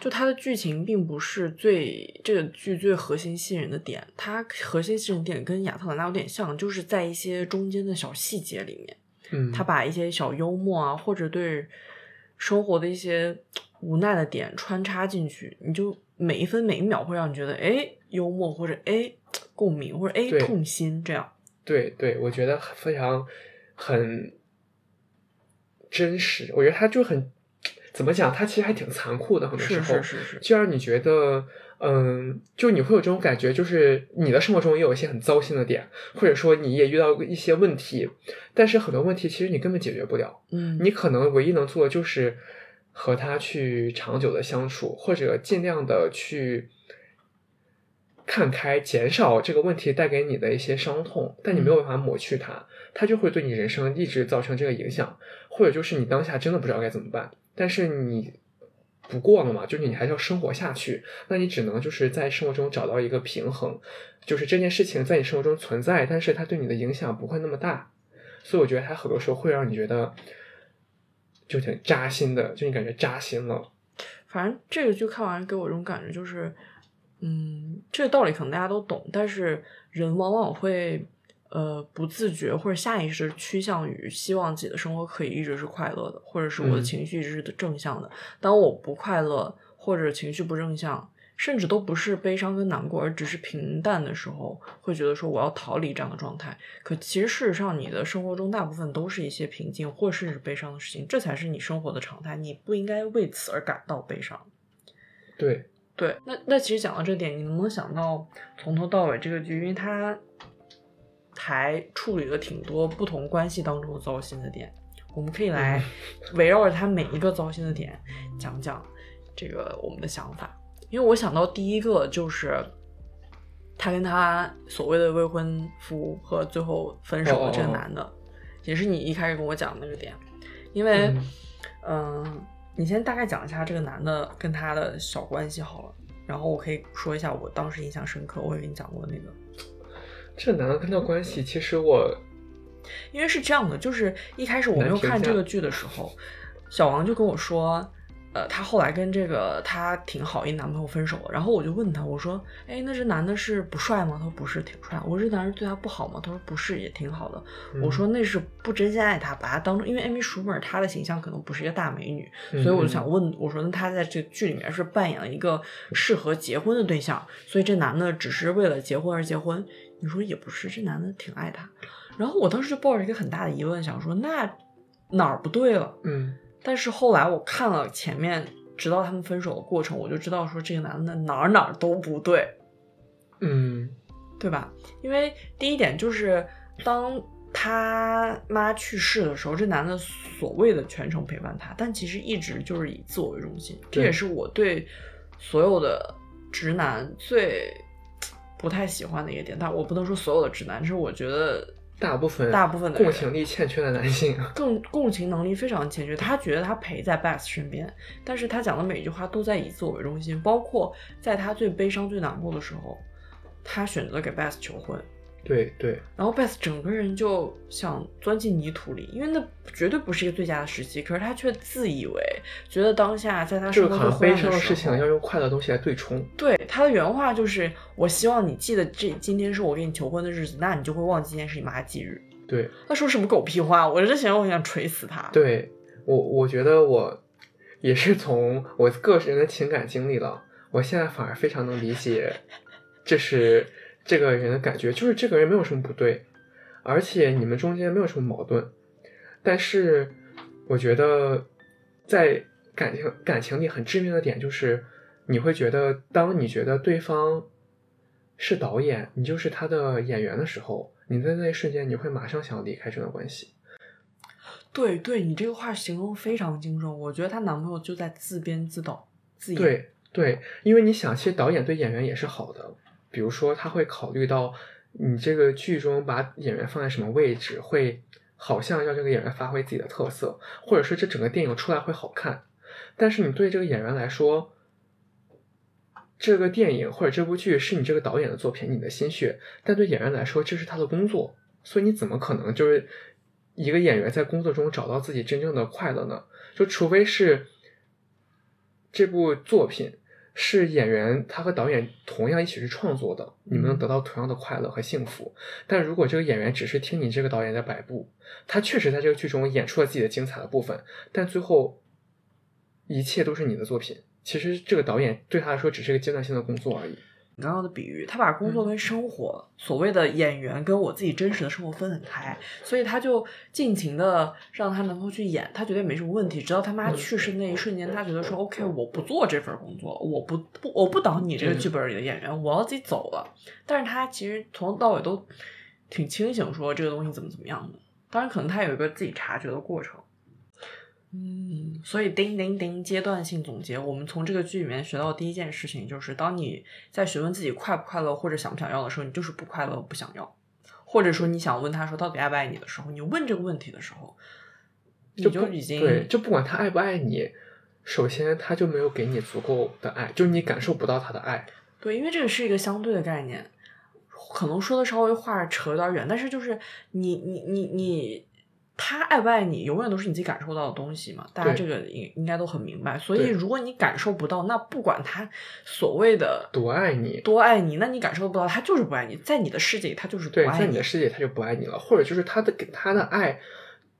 就它的剧情并不是最这个剧最核心吸引人的点，它核心吸引点跟亚特兰大有点像，就是在一些中间的小细节里面，嗯，他把一些小幽默啊，或者对生活的一些无奈的点穿插进去，你就每一分每一秒会让你觉得哎幽默，或者哎共鸣，或者哎痛心这样。对对，我觉得非常很真实。我觉得他就很怎么讲，他其实还挺残酷的，很多时候。是是是是，就让你觉得，嗯，就你会有这种感觉，就是你的生活中也有一些很糟心的点，或者说你也遇到一些问题，但是很多问题其实你根本解决不了，嗯，你可能唯一能做的就是和他去长久的相处，或者尽量的去看开，减少这个问题带给你的一些伤痛，但你没有办法抹去它，它就会对你人生一直造成这个影响，或者就是你当下真的不知道该怎么办，但是你不过了嘛，就是你还是要生活下去，那你只能就是在生活中找到一个平衡，就是这件事情在你生活中存在，但是它对你的影响不会那么大，所以我觉得它很多时候会让你觉得就挺扎心的，就你感觉扎心了。反正这个剧看完给我这种感觉就是，嗯，这个道理可能大家都懂，但是人往往会呃不自觉或者下意识趋向于希望自己的生活可以一直是快乐的，或者是我的嗯情绪一直是正向的。当我不快乐或者情绪不正向，甚至都不是悲伤跟难过，而只是平淡的时候，会觉得说我要逃离这样的状态。可其实事实上，你的生活中大部分都是一些平静或甚至悲伤的事情，这才是你生活的常态。你不应该为此而感到悲伤。对，对，那那其实讲到这点，你能不能想到从头到尾这个剧，因为它还处理了挺多不同关系当中的糟心的点，我们可以来 围绕着它每一个糟心的点讲讲这个我们的想法。因为我想到第一个就是他跟他所谓的未婚夫和最后分手的这个男的，也是你一开始跟我讲的那个点，因为嗯。嗯、你先大概讲一下这个男的跟他的小关系好了，然后我可以说一下我当时印象深刻，我也跟你讲过那个，这男的跟他关系，其实我因为是这样的，就是一开始我没有看这个剧的时候，小王就跟我说。呃，她后来跟这个她挺好一男朋友分手了，然后我就问她，我说，哎，那这男的是不帅吗？她说不是，挺帅。我说这男人对她不好吗？她说不是，也挺好的。嗯我说那是不真心爱她，把她当成，因为艾米舒默她的形象可能不是一个大美女，嗯所以我就想问，我说那她在这剧里面是扮演了一个适合结婚的对象，所以这男的只是为了结婚而结婚？你说也不是，这男的挺爱她。然后我当时就抱着一个很大的疑问，想说那哪儿不对了？嗯但是后来我看了前面，直到他们分手的过程，我就知道说这个男的哪儿哪儿都不对，嗯对吧？因为第一点就是当他妈去世的时候，这男的所谓的全程陪伴他，但其实一直就是以自我为中心。这也是我对所有的直男最不太喜欢的一个点。但我不能说所有的直男，是我觉得大部分大部分的共情力欠缺的男性，更共情能力非常欠缺。他觉得他陪在 Beth 身边，但是他讲的每一句话都在以自我为中心，包括在他最悲伤、最难过的时候，他选择给 Beth 求婚。对对然后 Beth 整个人就想钻进泥土里，因为那绝对不是一个最佳的时机。可是他却自以为觉得当下在他这生活个好像悲伤的事情要用快乐的东西来对冲。对他的原话就是：“我希望你记得这今天是我给你求婚的日子，那你就会忘记今天是你妈忌日。对”他说什么狗屁话！我之前我很想锤死他。对，我我觉得我也是从我个人的情感经历了，我现在反而非常能理解，这是这个人的感觉，就是这个人没有什么不对，而且你们中间没有什么矛盾，但是我觉得在感情感情里很致命的点就是，你会觉得当你觉得对方是导演，你就是他的演员的时候，你在那一瞬间你会马上想要离开这段关系。对对，你这个话形容非常精准。我觉得她男朋友就在自编自导自演。对对，因为你想，其实导演对演员也是好的，比如说他会考虑到你这个剧中把演员放在什么位置，会好像让这个演员发挥自己的特色，或者说这整个电影出来会好看。但是你对这个演员来说，这个电影或者这部剧是你这个导演的作品，你的心血，但对演员来说，这是他的工作，所以你怎么可能就是一个演员在工作中找到自己真正的快乐呢？就除非是这部作品是演员他和导演同样一起去创作的，你们能得到同样的快乐和幸福。但如果这个演员只是听你这个导演的摆布，他确实在这个剧中演出了自己的精彩的部分，但最后一切都是你的作品。其实这个导演对他来说只是一个阶段性的工作而已。你刚刚的比喻，他把工作跟生活，所谓的演员跟我自己真实的生活分很开，所以他就尽情的让他能够去演，他觉得没什么问题。直到他妈去世那一瞬间，他觉得说：“OK，我不做这份工作，我不不我不当你这个剧本里的演员，我要自己走了。”但是他其实从头到尾都挺清醒，说这个东西怎么怎么样的。当然，可能他有一个自己察觉的过程。嗯，所以叮叮叮，阶段性总结，我们从这个剧里面学到第一件事情就是，当你在询问自己快不快乐或者想不想要的时候，你就是不快乐不想要，或者说你想问他说到底爱不爱你的时候，你问这个问题的时候，你就已经对，就不管他爱不爱你，首先他就没有给你足够的爱，就是你感受不到他的爱。对，因为这个是一个相对的概念，可能说的稍微话扯有点远，但是就是你你你你。他爱不爱你，永远都是你自己感受到的东西嘛。大家这个应应该都很明白。所以，如果你感受不到，那不管他所谓的多爱你，多爱你，那你感受不到，他就是不爱你。在你的世界里，他就是不爱你。在你的世界，他就不爱你了。或者就是他的给他的爱，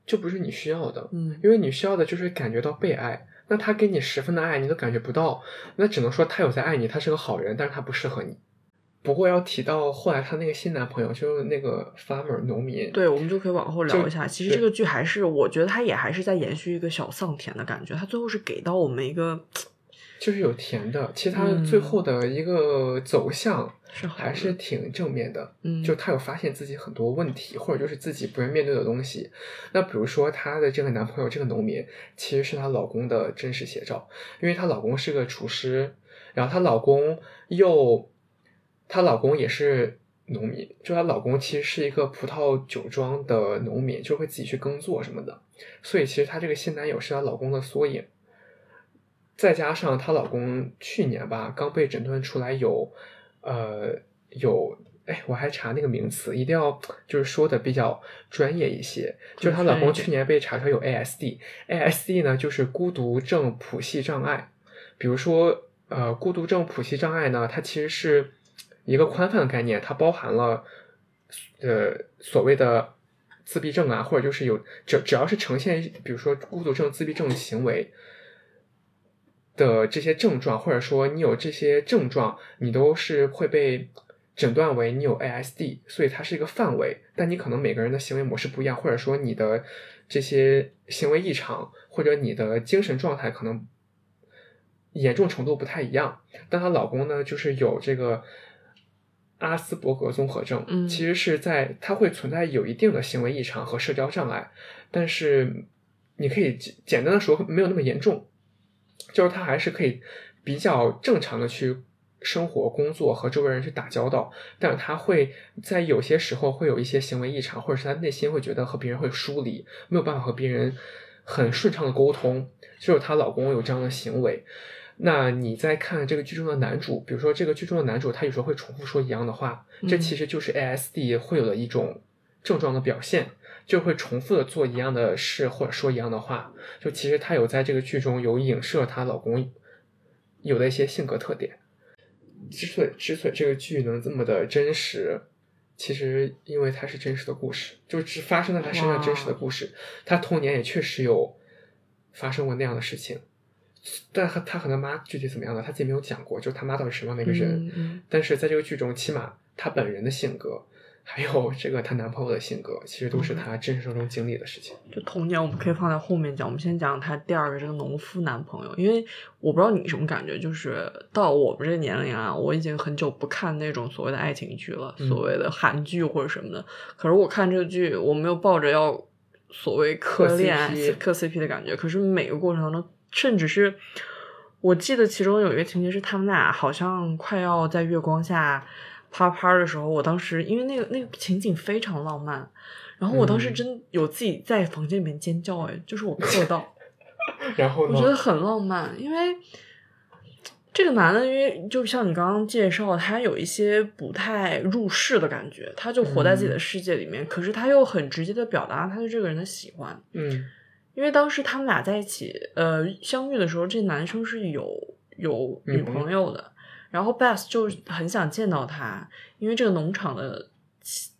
就不是你需要的。嗯，因为你需要的就是感觉到被爱。那他给你十分的爱，你都感觉不到，那只能说他有在爱你，他是个好人，但是他不适合你。不过要提到后来她那个新男朋友，就是那个 farmer 农民，对，我们就可以往后聊一下。其实这个剧还是，我觉得他也还是在延续一个小丧甜的感觉。他最后是给到我们一个，就是有甜的。其实他最后的一个走向还是挺正面的。嗯，就她有发现自己很多问题，或者就是自己不愿面对的东西。那比如说她的这个男朋友，这个农民其实是她老公的真实写照，因为她老公是个厨师，然后她老公又。她老公也是农民，就她老公其实是一个葡萄酒庄的农民，就会自己去耕作什么的。所以其实她这个新男友是她老公的缩影。再加上她老公去年吧，刚被诊断出来有，呃，有，哎，我还查那个名词，一定要就是说的比较专业一些。就是她老公去年被查出来有 ASD，ASD 呢就是孤独症谱系障碍。比如说，呃，孤独症谱系障碍呢，它其实是。一个宽泛的概念，它包含了，呃，所谓的自闭症啊，或者就是有只只要是呈现，比如说孤独症、自闭症行为的这些症状，或者说你有这些症状，你都是会被诊断为你有 ASD，所以它是一个范围。但你可能每个人的行为模式不一样，或者说你的这些行为异常，或者你的精神状态可能严重程度不太一样。但她老公呢，就是有这个。阿斯伯格综合症，嗯，其实是在它会存在有一定的行为异常和社交障碍，但是你可以简单的说没有那么严重，就是他还是可以比较正常的去生活、工作和周围人去打交道，但是他会在有些时候会有一些行为异常，或者是他内心会觉得和别人会疏离，没有办法和别人很顺畅的沟通，就是她老公有这样的行为。那你在看这个剧中的男主，比如说这个剧中的男主，他有时候会重复说一样的话，这其实就是 ASD 会有的一种症状的表现，就会重复的做一样的事或者说一样的话。就其实他有在这个剧中有影射她老公有的一些性格特点。之所以之所以这个剧能这么的真实，其实因为它是真实的故事，就是发生在他身上真实的故事。他童年也确实有发生过那样的事情。但和他和他妈具体怎么样的，他自己没有讲过，就是他妈到底什么样的一个人。但是在这个剧中，起码她本人的性格，还有这个她男朋友的性格，其实都是她真实生中经历的事情。就童年我们可以放在后面讲，我们先讲她第二个这个农夫男朋友。因为我不知道你什么感觉，就是到我们这个年龄啊，我已经很久不看那种所谓的爱情剧了，所谓的韩剧或者什么的。可是我看这个剧，我没有抱着要所谓磕恋爱、磕 CP 的感觉。可是每个过程当中。甚至是，我记得其中有一个情节是他们俩好像快要在月光下啪啪的时候，我当时因为那个那个情景非常浪漫，然后我当时真有自己在房间里面尖叫，哎，就是我磕到，然后我觉得很浪漫，因为这个男的，因为就像你刚刚介绍，他有一些不太入世的感觉，他就活在自己的世界里面，可是他又很直接的表达他对这个人的喜欢，嗯。因为当时他们俩在一起，呃，相遇的时候，这男生是有有女朋友的，然后 Beth 就很想见到他，因为这个农场的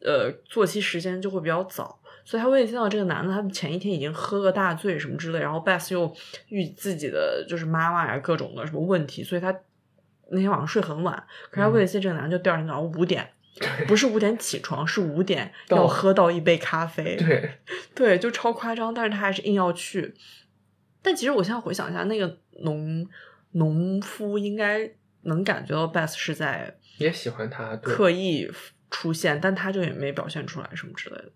呃作息时间就会比较早，所以他为了见到这个男的，他前一天已经喝个大醉什么之类，然后 Beth 又遇自己的就是妈妈呀各种的什么问题，所以他那天晚上睡很晚，可是他为了见这个男的，就第二天早上五点，不是五点起床，是五点要喝到一杯咖啡。对，对，就超夸张，但是他还是硬要去。但其实我现在回想一下，那个农农夫应该能感觉到 Beth 是在也喜欢他，刻意出现，但他就也没表现出来什么之类的。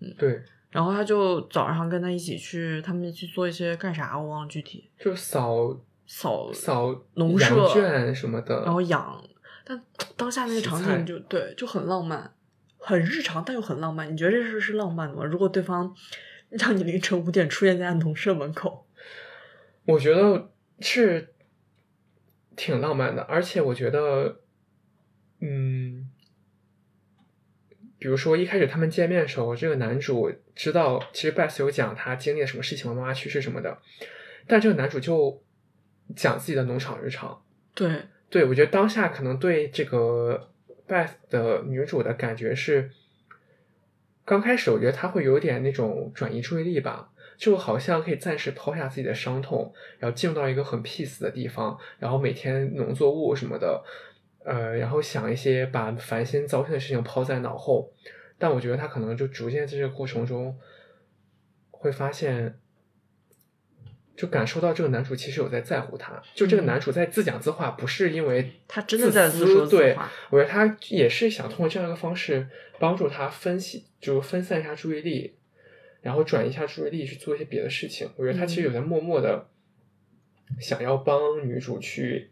嗯对，然后他就早上跟他一起去，他们去做一些干啥，我忘了具体就扫扫扫农舍圈什么的，然后养，但当下那个场景就对就很浪漫，很日常，但又很浪漫。你觉得这事是浪漫的吗？如果对方 让你凌晨五点出现在农舍门口，我觉得是挺浪漫的，而且我觉得，嗯，比如说一开始他们见面的时候，这个男主知道其实 Beth 有讲他经历了什么事情，妈妈去世什么的，但这个男主就讲自己的农场日常。对对我觉得当下可能对这个 Beth 的女主的感觉是，刚开始我觉得她会有点那种转移注意力吧，就好像可以暂时抛下自己的伤痛，然后进入到一个很 peace 的地方，然后每天农作物什么的，呃，然后想一些把烦心糟心的事情抛在脑后。但我觉得她可能就逐渐在这个过程中会发现。就感受到这个男主其实有在在乎她，就这个嗯男主在自讲自话，不是因为他真的在自自说自对，我觉得他也是想通过这样一个方式帮助他分析，就是分散一下注意力，然后转移一下注意力去做一些别的事情。我觉得他其实有在默默的想要帮女主去，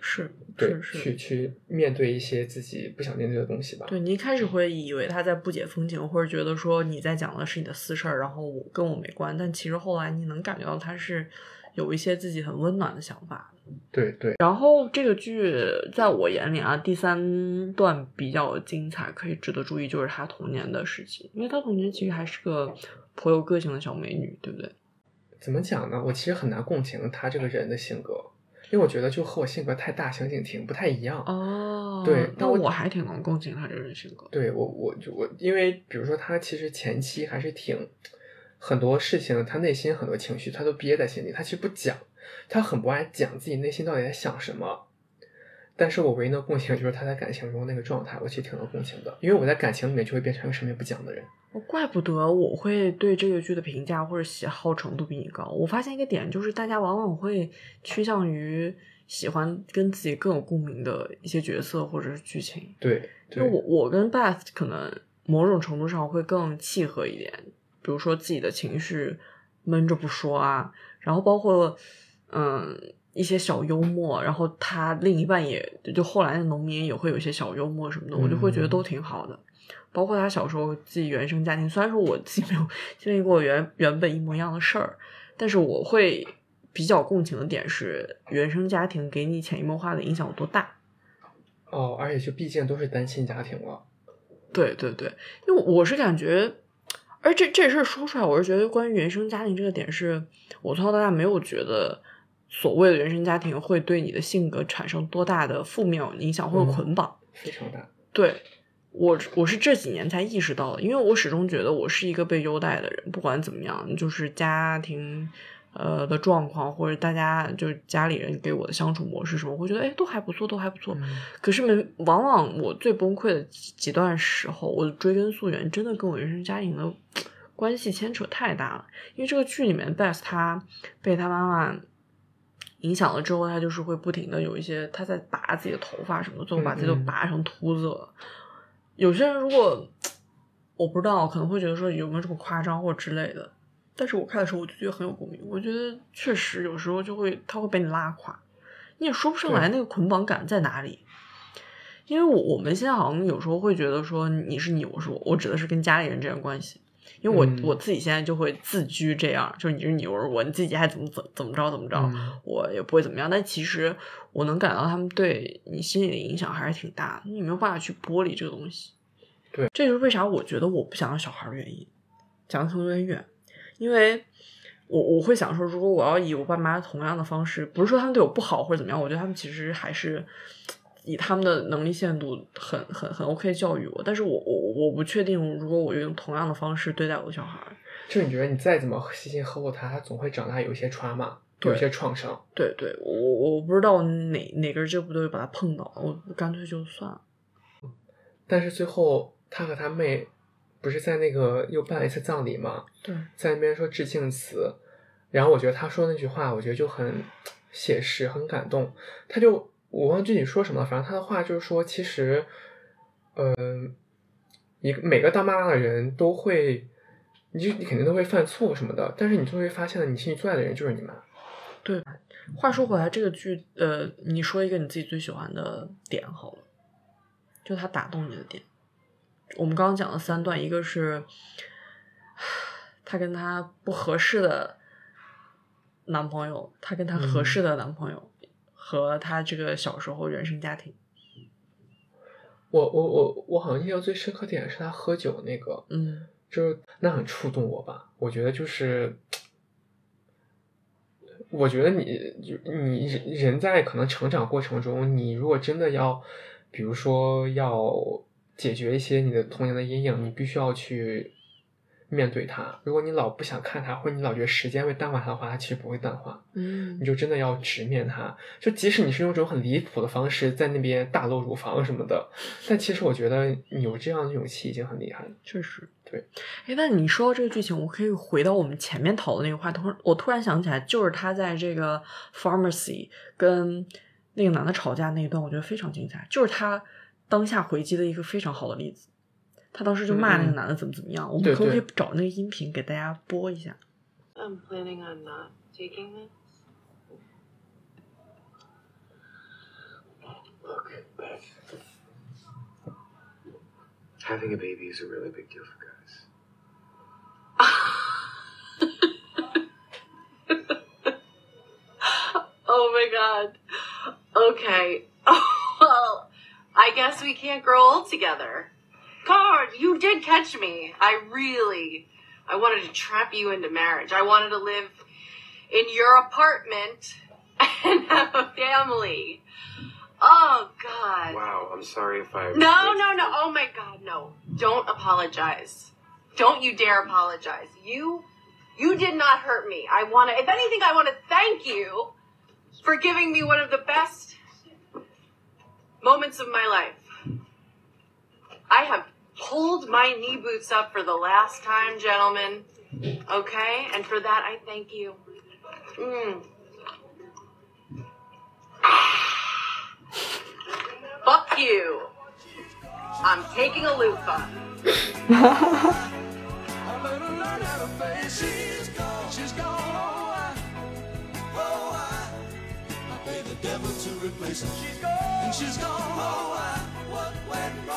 是对，是是去去面对一些自己不想面对的东西吧。对你一开始会以为他在不解风情，或者觉得说你在讲的是你的私事儿，然后我跟我没关，但其实后来你能感觉到他是有一些自己很温暖的想法。对对，然后这个剧在我眼里啊，第三段比较精彩，可以值得注意，就是她童年的事情，因为她童年其实还是个颇有个性的小美女，对不对？怎么讲呢？我其实很难共情他这个人的性格，因为我觉得就和我性格太大相径庭，不太一样。哦对但我我还挺能共情他这种性格。对我，我就我，因为比如说他其实前期还是挺很多事情，他内心很多情绪他都憋在心里，他其实不讲，他很不爱讲自己内心到底在想什么。但是我唯一的共情就是他在感情中那个状态，我其实挺能共情的，因为我在感情里面就会变成一个什么也不讲的人。我怪不得我会对这个剧的评价或者喜好程度比你高。我发现一个点，就是大家往往会趋向于喜欢跟自己更有共鸣的一些角色或者是剧情。对，因为对，我我跟 Beth 可能某种程度上会更契合一点，比如说自己的情绪闷着不说啊，然后包括嗯一些小幽默，然后他另一半也就后来的农民也会有一些小幽默什么的，我就会觉得都挺好的。包括他小时候自己原生家庭，虽然说我自己没有经历过原原本一模一样的事儿，但是我会比较共情的点是原生家庭给你潜移默化的影响有多大。哦，而且就毕竟都是单亲家庭了，对对对，因为我是感觉，而这这事儿说出来，我是觉得关于原生家庭这个点是，我从小到大没有觉得所谓的原生家庭会对你的性格产生多大的负面影响或者嗯捆绑。非常大。对我，我是这几年才意识到的，因为我始终觉得我是一个被优待的人，不管怎么样，就是家庭呃的状况或者大家就是家里人给我的相处模式什么，我会觉得哎都还不错，都还不错。嗯可是没，往往我最崩溃的几几段时候，我的追根溯源，真的跟我原生家庭的 关系牵扯太大了。因为这个剧里面，Beth 她被她妈妈影响了之后，他就是会不停的有一些，他在拔自己的头发什么的，最后把自己都拔成秃子了。有些人如果我不知道，可能会觉得说有没有这么夸张或之类的，但是我看的时候我就觉得很有共鸣。我觉得确实有时候就会，他会被你拉垮，你也说不上来那个捆绑感在哪里。因为我我们现在好像有时候会觉得说你是你，我是我，我指的是跟家里人这样关系。因为我、嗯我自己现在就会自居这样，就是你是你，我是我，你自己还怎么怎怎么着怎么着，嗯我也不会怎么样。但其实我能感到他们对你心理的影响还是挺大的，你没有办法去剥离这个东西。对，这就是为啥我觉得我不想要小孩儿的原因。讲的可能有点远，因为我我会想说，如果我要以我爸妈同样的方式，不是说他们对我不好或者怎么样，我觉得他们其实还是以他们的能力限度很很很 OK 教育我，但是我我我不确定，如果我用同样的方式对待我的小孩儿，就你觉得你再怎么细心呵护他，他总会长大有一些 trauma。有一些创伤。对对，我我不知道哪哪根筋不对把他碰到，我干脆就算了。但是最后他和他妹不是在那个又办了一次葬礼嘛，对，在那边说致敬词，然后我觉得他说那句话，我觉得就很写实，很感动。他就我忘记具体说什么了，反正他的话就是说，其实，嗯、一个每个当妈妈的人都会，你就你肯定都会犯错什么的，但是你就会发现了，你心里最爱的人就是你妈。对话说回来，这个剧，呃，你说一个你自己最喜欢的点好了，就他打动你的点。我们刚刚讲了三段，一个是她跟她不合适的男朋友，她跟她合适的男朋友，和他这个小时候原生家庭。我我我我好像印象最深刻点是他喝酒那个，嗯就是那很触动我吧。我觉得就是，我觉得你就你人在可能成长过程中，你如果真的要，比如说要解决一些你的童年的阴影，你必须要去面对它。如果你老不想看它，或者你老觉得时间会淡化它的话，它其实不会淡化。嗯你就真的要直面它。就即使你是用这种很离谱的方式在那边大露乳房什么的，但其实我觉得你有这样的勇气已经很厉害了。确实，对。哎，那你说到这个剧情，我可以回到我们前面讨论那个话，突我突然想起来，就是他在这个 pharmacy 跟那个男的吵架那一段，我觉得非常精彩，就是他当下回击的一个非常好的例子。他当时就骂那个嗯嗯男的怎么怎么样，我们对可不可以对找那个音频给大家播一下？ I'm planning on not taking this. Look, Beth. Having a baby is a really big deal for guys. oh my god. Okay. well, I guess we can't grow old together. God, you did catch me. I really, I wanted to trap you into marriage. I wanted to live in your apartment and have a family. Oh God. Wow, I'm sorry if I. No, no, no. Oh my god, no. Don't apologize. Don't you dare apologize. You you did not hurt me. I want to if anything I want to thank you for giving me one of the best moments of my life. I have pulled my knee boots up for the last time, gentlemen. Okay? And for that I thank you. Mm. Fuck you. I'm taking a loofah. She's gone, oh, I, what went